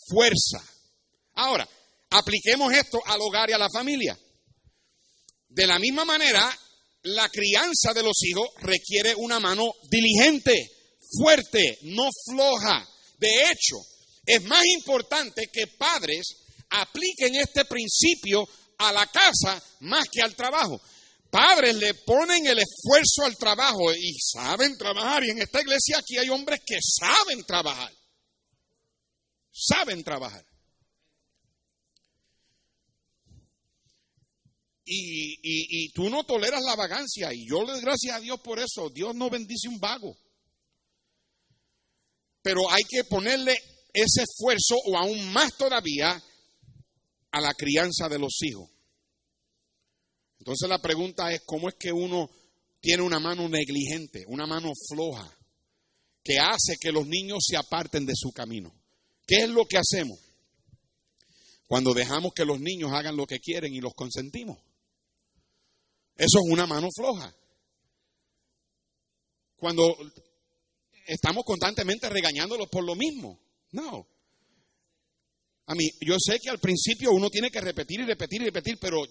fuerza. Ahora, apliquemos esto al hogar y a la familia. De la misma manera, la crianza de los hijos requiere una mano diligente, fuerte, no floja. De hecho, es más importante que padres apliquen este principio a la casa más que al trabajo. Padres le ponen el esfuerzo al trabajo y saben trabajar. Y en esta iglesia aquí hay hombres que saben trabajar. Saben trabajar. Y, tú no toleras la vagancia. Y yo le doy gracias a Dios por eso. Dios no bendice un vago. Pero hay que ponerle ese esfuerzo o aún más todavía a la crianza de los hijos. Entonces la pregunta es, ¿cómo es que uno tiene una mano negligente, una mano floja, que hace que los niños se aparten de su camino? ¿Qué es lo que hacemos? Cuando dejamos que los niños hagan lo que quieren y los consentimos. Eso es una mano floja. Cuando estamos constantemente regañándolos por lo mismo. No. A mí, yo sé que al principio uno tiene que repetir y repetir y repetir, pero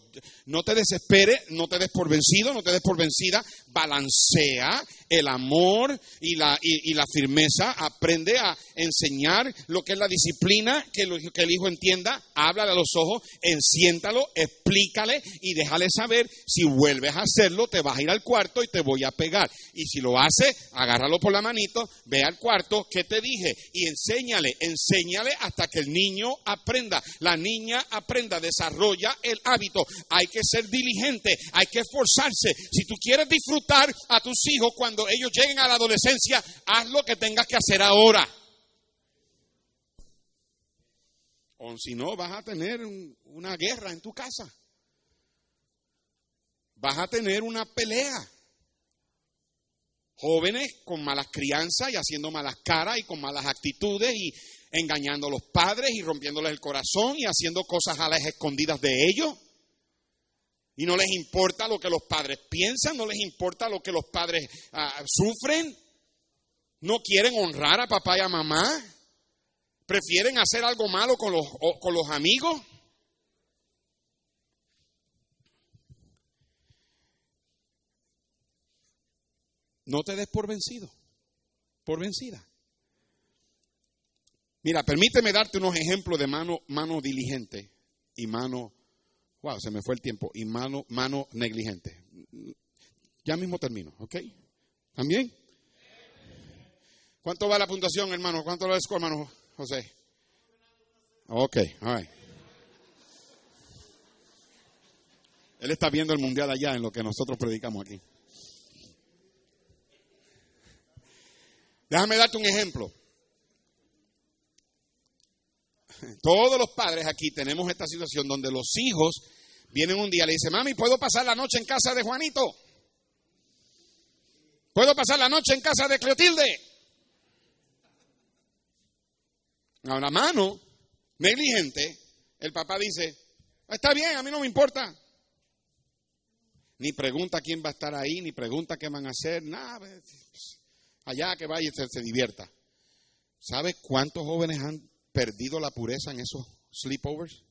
no te desesperes, no te des por vencido, no te des por vencida, balancea el amor y la, y, la firmeza, aprende a enseñar lo que es la disciplina, que, el hijo entienda, háblale a los ojos, enciéntalo, explícale y déjale saber, si vuelves a hacerlo, te vas a ir al cuarto y te voy a pegar. Y si lo hace, agárralo por la manito, ve al cuarto, ¿qué te dije? Y enséñale, enséñale hasta que el niño aprenda, la niña aprenda, desarrolla el hábito. Hay que ser diligente, hay que esforzarse. Si tú quieres disfrutar a tus hijos cuando ellos lleguen a la adolescencia, haz lo que tengas que hacer ahora. O si no, vas a tener una guerra en tu casa. Vas a tener una pelea. Jóvenes con malas crianzas y haciendo malas caras y con malas actitudes y engañando a los padres y rompiéndoles el corazón y haciendo cosas a las escondidas de ellos. Y no les importa lo que los padres piensan, no les importa lo que los padres ah, sufren. No quieren honrar a papá y a mamá. Prefieren hacer algo malo con los, con los amigos. No te des por vencido, por vencida. Mira, permíteme darte unos ejemplos de mano, mano diligente y mano Wow, se me fue el tiempo. Y mano, mano negligente. Ya mismo termino, ¿ok? ¿También? ¿Cuánto va la puntuación, hermano? ¿Cuánto lo es, hermano José? Ok, all Él está viendo el mundial allá en lo que nosotros predicamos aquí. Déjame darte un ejemplo. Todos los padres aquí tenemos esta situación donde los hijos vienen un día y le dicen, mami, ¿puedo pasar la noche en casa de Juanito? ¿Puedo pasar la noche en casa de Cleotilde? A la mano, negligente, el papá dice, está bien, a mí no me importa. Ni pregunta quién va a estar ahí, ni pregunta qué van a hacer, nada. Pues, allá que vaya y se, se divierta. ¿Sabe cuántos jóvenes han perdido la pureza en esos sleepovers?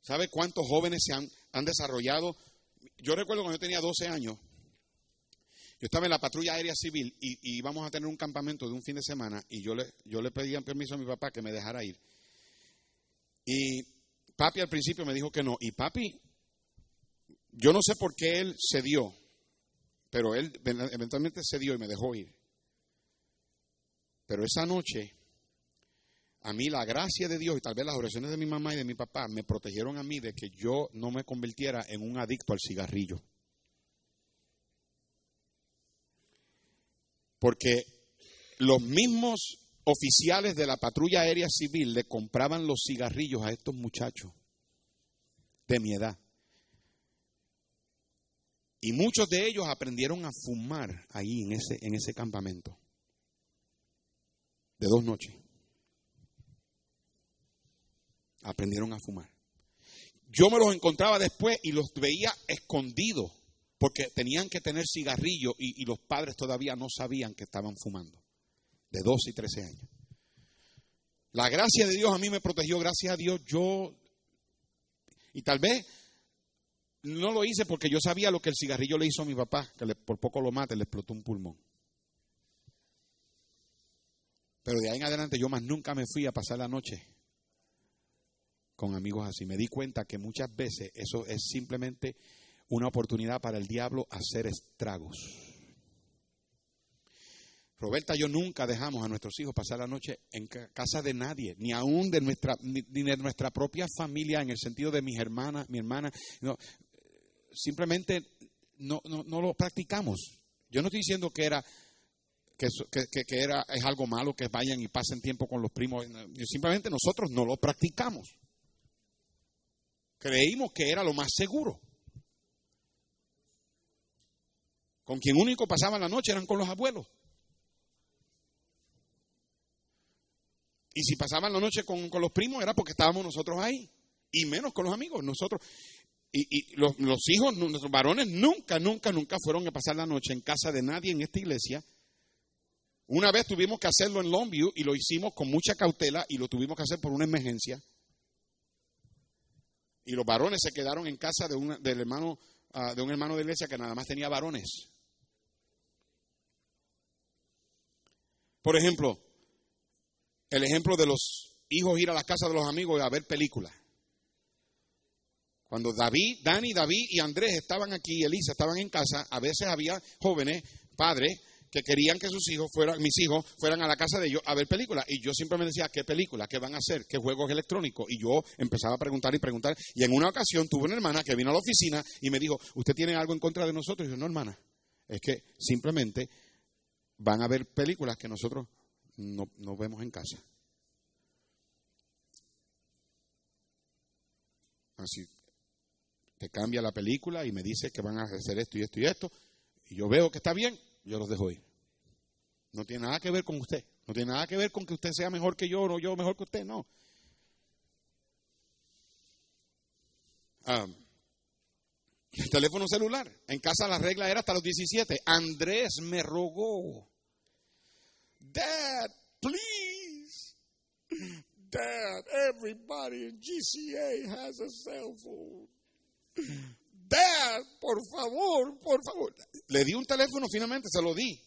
¿Sabe cuántos jóvenes se han, han, desarrollado? Yo recuerdo cuando yo tenía 12 años, yo estaba en la patrulla aérea civil y, íbamos a tener un campamento de un fin de semana y yo le, yo le pedía permiso a mi papá que me dejara ir. Y papi al principio me dijo que no. Y papi, yo no sé por qué él cedió, pero él eventualmente cedió y me dejó ir. Pero esa noche, a mí la gracia de Dios y tal vez las oraciones de mi mamá y de mi papá me protegieron a mí de que yo no me convirtiera en un adicto al cigarrillo. Porque los mismos oficiales de la patrulla aérea civil le compraban los cigarrillos a estos muchachos de mi edad. Y muchos de ellos aprendieron a fumar ahí en ese, en ese campamento de dos noches. Aprendieron a fumar. Yo me los encontraba después y los veía escondidos porque tenían que tener cigarrillo y, los padres todavía no sabían que estaban fumando, de 12 y 13 años. La gracia de Dios a mí me protegió, gracias a Dios yo, y tal vez no lo hice porque yo sabía lo que el cigarrillo le hizo a mi papá, que por poco lo mate, le explotó un pulmón. Pero de ahí en adelante yo más nunca me fui a pasar la noche con amigos así. Me di cuenta que muchas veces eso es simplemente una oportunidad para el diablo hacer estragos. Roberta, yo nunca dejamos a nuestros hijos pasar la noche en casa de nadie, ni aún de nuestra, ni de nuestra propia familia, en el sentido de mis hermanas, mi hermana. No, simplemente no, no, no lo practicamos. Yo no estoy diciendo que era que, era, es algo malo que vayan y pasen tiempo con los primos. Simplemente nosotros no lo practicamos. Creímos que era lo más seguro. Con quien único pasaban la noche eran con los abuelos. Y si pasaban la noche con, los primos era porque estábamos nosotros ahí. Y menos con los amigos. Nosotros. Y, los, los, hijos, nuestros varones, nunca, nunca, nunca fueron a pasar la noche en casa de nadie en esta iglesia una vez tuvimos que hacerlo en Longview y lo hicimos con mucha cautela y lo tuvimos que hacer por una emergencia. Y los varones se quedaron en casa de del hermano ah, de un hermano de iglesia que nada más tenía varones. Por ejemplo, el ejemplo de los hijos ir a las casas de los amigos a ver películas. Cuando David, Dani, David y Andrés estaban aquí, Elisa estaban en casa, a veces había jóvenes, padres, que querían que sus hijos fueran, mis hijos, fueran a la casa de ellos a ver películas. Y yo siempre me decía, ¿qué película? ¿Qué van a hacer? ¿Qué juegos electrónicos? Y yo empezaba a preguntar y preguntar. Y en una ocasión tuve una hermana que vino a la oficina y me dijo, ¿usted tiene algo en contra de nosotros? Y yo, no, hermana, es que simplemente van a ver películas que nosotros no, no vemos en casa. Así, te cambia la película y me dice que van a hacer esto y esto y esto. Y yo veo que está bien, yo los dejo ir. No tiene nada que ver con usted. No tiene nada que ver con que usted sea mejor que yo o yo mejor que usted, no. Ah, el teléfono celular. En casa la regla era hasta los 17. Andrés me rogó. Dad, please. Dad, everybody in GCA has a cell phone. Por favor, por favor. Le di un teléfono, finalmente se lo di.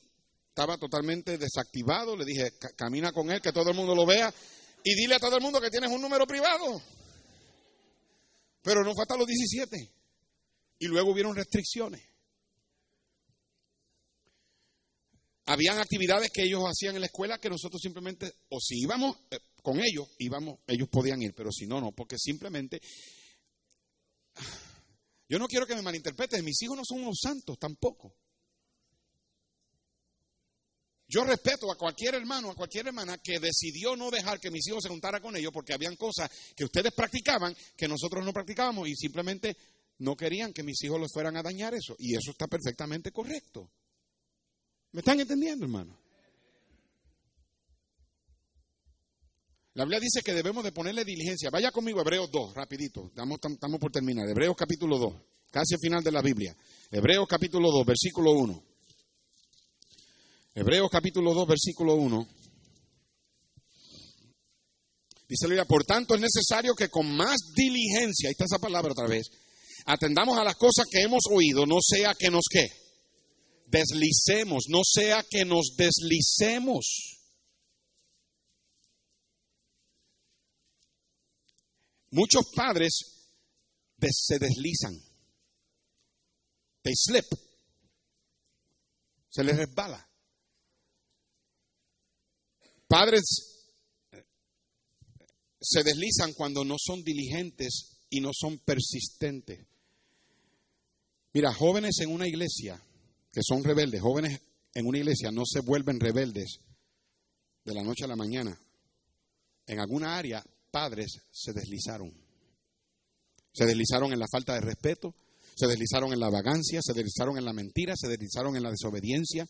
Estaba totalmente desactivado. Le dije, camina con él, que todo el mundo lo vea. Y dile a todo el mundo que tienes un número privado. Pero no fue los 17. Y luego hubieron restricciones. Habían actividades que ellos hacían en la escuela que nosotros simplemente, o si íbamos eh, con ellos, íbamos, ellos podían ir, pero si no, no, porque simplemente yo no quiero que me malinterpreten, mis hijos no son unos santos tampoco. Yo respeto a cualquier hermano, a cualquier hermana que decidió no dejar que mis hijos se juntara con ellos porque habían cosas que ustedes practicaban que nosotros no practicábamos y simplemente no querían que mis hijos los fueran a dañar eso. Y eso está perfectamente correcto. ¿Me están entendiendo, hermano? La Biblia dice que debemos de ponerle diligencia. Vaya conmigo, Hebreos 2, rapidito. Estamos, estamos por terminar. Hebreos capítulo 2, casi al final de la Biblia. Hebreos capítulo 2, versículo 1. Hebreos capítulo 2, versículo 1. Dice la Biblia, por tanto es necesario que con más diligencia, ahí está esa palabra otra vez, atendamos a las cosas que hemos oído, no sea que nos qué, deslicemos, no sea que nos deslicemos. Muchos padres se deslizan. They slip. Se les resbala. Padres eh, se deslizan cuando no son diligentes y no son persistentes. Mira, jóvenes en una iglesia que son rebeldes, jóvenes en una iglesia no se vuelven rebeldes de la noche a la mañana. En alguna área padres se deslizaron. Se deslizaron en la falta de respeto, se deslizaron en la vagancia, se deslizaron en la mentira, se deslizaron en la desobediencia.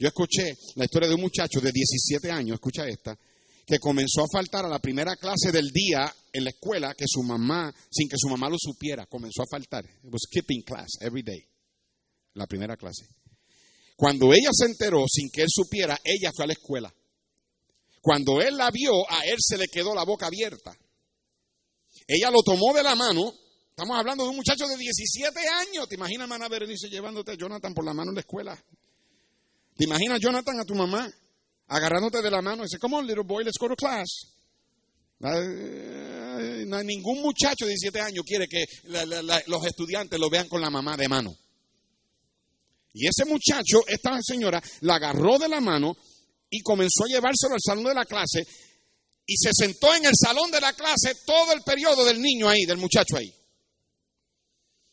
Yo escuché la historia de un muchacho de 17 años, escucha esta, que comenzó a faltar a la primera clase del día en la escuela que su mamá, sin que su mamá lo supiera, comenzó a faltar. It was skipping class every day. La primera clase. Cuando ella se enteró, sin que él supiera, ella fue a la escuela. Cuando él la vio, a él se le quedó la boca abierta. Ella lo tomó de la mano. Estamos hablando de un muchacho de 17 años. ¿Te imaginas, hermana Berenice, llevándote a Jonathan por la mano en la escuela? ¿Te imaginas, Jonathan, a tu mamá agarrándote de la mano y dice, come on, little boy, let's go to class? ningún muchacho de 17 años quiere que los estudiantes lo vean con la mamá de mano. Y ese muchacho, esta señora, la agarró de la mano y comenzó a llevárselo al salón de la clase y se sentó en el salón de la clase todo el periodo del niño ahí, del muchacho ahí.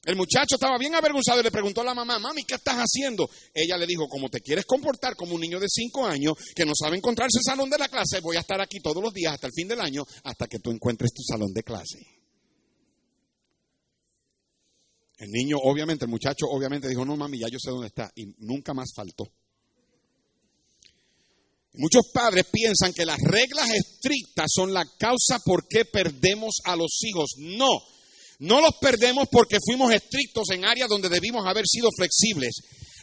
El muchacho estaba bien avergonzado y le preguntó a la mamá, mami, ¿qué estás haciendo? Ella le dijo, como te quieres comportar como un niño de cinco años que no sabe encontrarse el salón de la clase, voy a estar aquí todos los días hasta el fin del año hasta que tú encuentres tu salón de clase. El niño, obviamente, el muchacho, obviamente dijo, no, mami, ya yo sé dónde está. Y nunca más faltó. Muchos padres piensan que las reglas estrictas son la causa por qué perdemos a los hijos. No, no los perdemos porque fuimos estrictos en áreas donde debimos haber sido flexibles.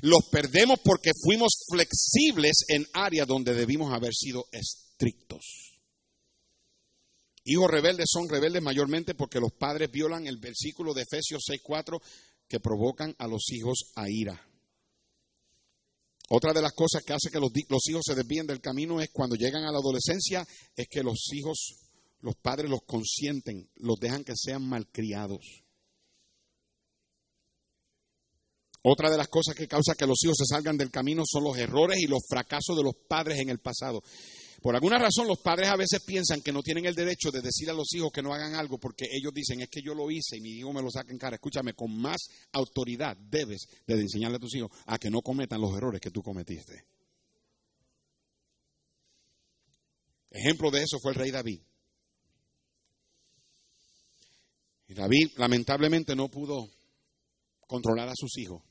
Los perdemos porque fuimos flexibles en áreas donde debimos haber sido estrictos. Hijos rebeldes son rebeldes mayormente porque los padres violan el versículo de Efesios 6.4 que provocan a los hijos a ira. Otra de las cosas que hace que los, hijos se desvíen del camino es cuando llegan a la adolescencia, es que los hijos, los padres los consienten, los dejan que sean malcriados. Otra de las cosas que causa que los hijos se salgan del camino son los errores y los fracasos de los padres en el pasado. Por alguna razón los padres a veces piensan que no tienen el derecho de decir a los hijos que no hagan algo porque ellos dicen es que yo lo hice y mi hijo me lo saca en cara. Escúchame, con más autoridad debes de enseñarle a tus hijos a que no cometan los errores que tú cometiste. Ejemplo de eso fue el rey David. Y David lamentablemente no pudo controlar a sus hijos.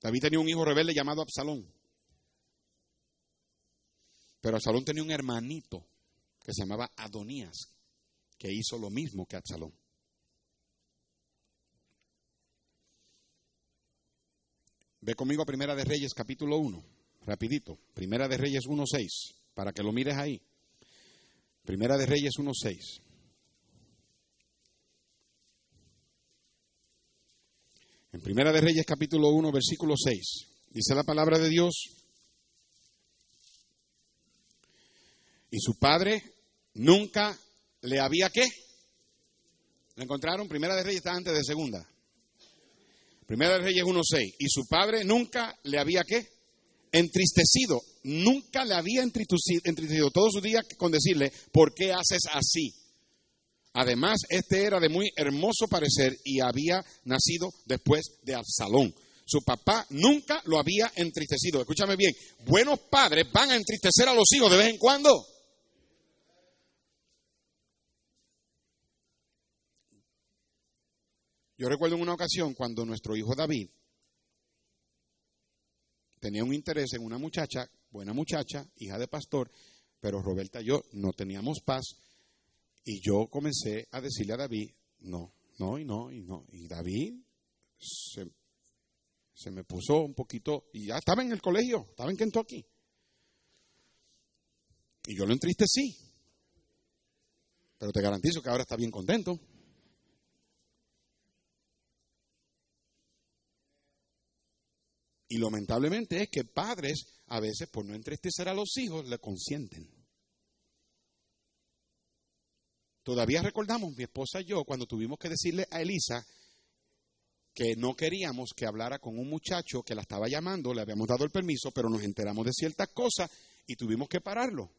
David tenía un hijo rebelde llamado Absalón. Pero Absalón tenía un hermanito que se llamaba Adonías, que hizo lo mismo que Absalón. Ve conmigo a Primera de Reyes capítulo 1, rapidito. Primera de Reyes 1.6, para que lo mires ahí. Primera de Reyes 1.6. En Primera de Reyes capítulo 1, versículo 6, dice la palabra de Dios, y su padre nunca le había qué? ¿Lo encontraron? Primera de Reyes está antes de segunda. Primera de Reyes 1.6. Y su padre nunca le había qué? Entristecido. Nunca le había entristecido, entristecido todo su día con decirle, ¿por qué haces así? Además, este era de muy hermoso parecer y había nacido después de Absalón. Su papá nunca lo había entristecido. Escúchame bien, buenos padres van a entristecer a los hijos de vez en cuando. Yo recuerdo en una ocasión cuando nuestro hijo David tenía un interés en una muchacha, buena muchacha, hija de pastor, pero Roberta y yo no teníamos paz y yo comencé a decirle a David, no, no y no y no. Y David se, me puso un poquito, y ya estaba en el colegio, estaba en Kentucky. Y yo lo entristecí. Pero te garantizo que ahora está bien contento. Y lamentablemente es que padres a veces por no entristecer a los hijos le consienten. Todavía recordamos, mi esposa y yo, cuando tuvimos que decirle a Elisa que no queríamos que hablara con un muchacho que la estaba llamando, le habíamos dado el permiso, pero nos enteramos de ciertas cosas y tuvimos que pararlo.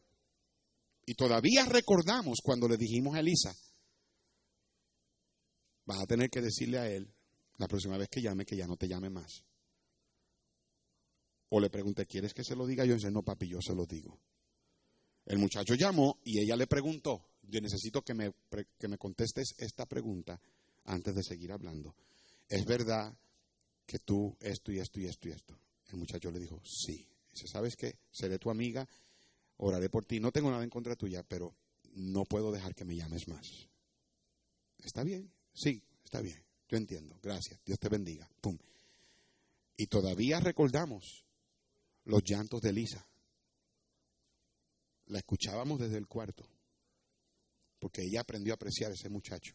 Y todavía recordamos cuando le dijimos a Elisa, vas a tener que decirle a él la próxima vez que llame que ya no te llame más. O le pregunté, ¿quieres que se lo diga? Yo dice, no, papi, yo se lo digo. El muchacho llamó y ella le preguntó, yo necesito que me, que me contestes esta pregunta antes de seguir hablando. ¿Es verdad que tú esto y esto y esto y esto? El muchacho le dijo, sí. Dice, ¿sabes qué? Seré tu amiga, oraré por ti. No tengo nada en contra tuya, pero no puedo dejar que me llames más. ¿Está bien? Sí, está bien. Yo entiendo. Gracias. Dios te bendiga. Pum. Y todavía recordamos los llantos de Elisa. La escuchábamos desde el cuarto porque ella aprendió a apreciar a ese muchacho.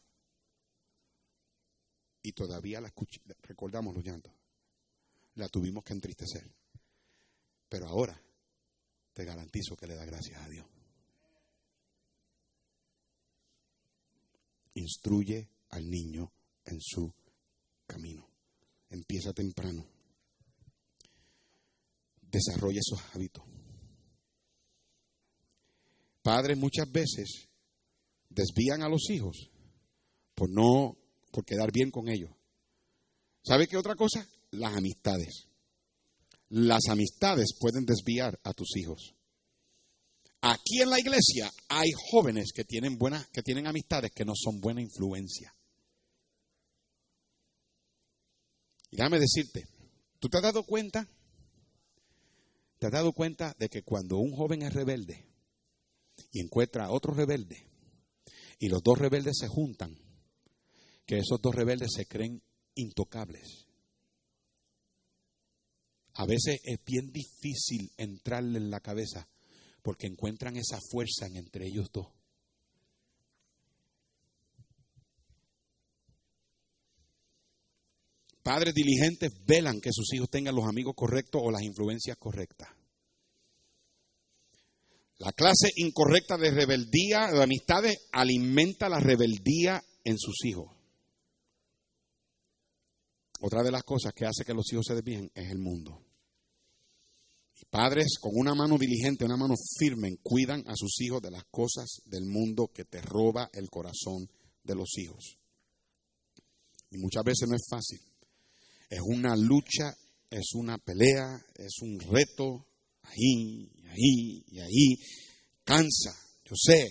Y todavía la recordamos los llantos. La tuvimos que entristecer. Pero ahora te garantizo que le da gracias a Dios. Instruye al niño en su camino. Empieza temprano. Desarrolla esos hábitos. Padres muchas veces desvían a los hijos por no, por quedar bien con ellos. ¿Sabe qué otra cosa? Las amistades. Las amistades pueden desviar a tus hijos. Aquí en la iglesia hay jóvenes que tienen buenas, que tienen amistades que no son buena influencia. Y déjame decirte, ¿tú te has dado cuenta? ¿Te has dado cuenta de que cuando un joven es rebelde y encuentra a otro rebelde, y los dos rebeldes se juntan, que esos dos rebeldes se creen intocables. A veces es bien difícil entrarle en la cabeza porque encuentran esa fuerza en entre ellos dos. Padres diligentes velan que sus hijos tengan los amigos correctos o las influencias correctas. La clase incorrecta de rebeldía, de amistades, alimenta la rebeldía en sus hijos. Otra de las cosas que hace que los hijos se desvíen es el mundo. Y padres con una mano diligente, una mano firme, cuidan a sus hijos de las cosas del mundo que te roba el corazón de los hijos. Y muchas veces no es fácil. Es una lucha, es una pelea, es un reto, ahí, ahí y ahí. Cansa, yo sé,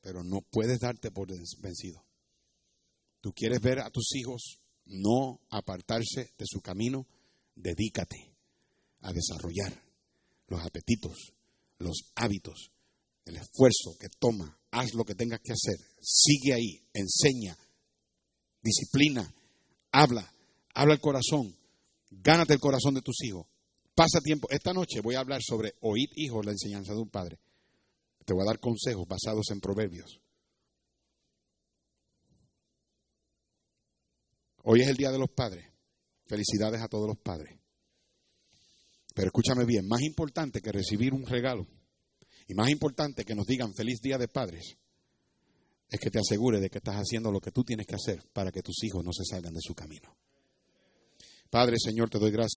pero no puedes darte por vencido. Tú quieres ver a tus hijos no apartarse de su camino, dedícate a desarrollar los apetitos, los hábitos, el esfuerzo que toma, haz lo que tengas que hacer, sigue ahí, enseña, disciplina, habla, habla el corazón, gánate el corazón de tus hijos. Pasa tiempo. Esta noche voy a hablar sobre oír hijos la enseñanza de un padre. Te voy a dar consejos basados en proverbios. Hoy es el Día de los Padres. Felicidades a todos los padres. Pero escúchame bien, más importante que recibir un regalo y más importante que nos digan feliz Día de Padres es que te asegure de que estás haciendo lo que tú tienes que hacer para que tus hijos no se salgan de su camino. Padre, Señor, te doy gracias.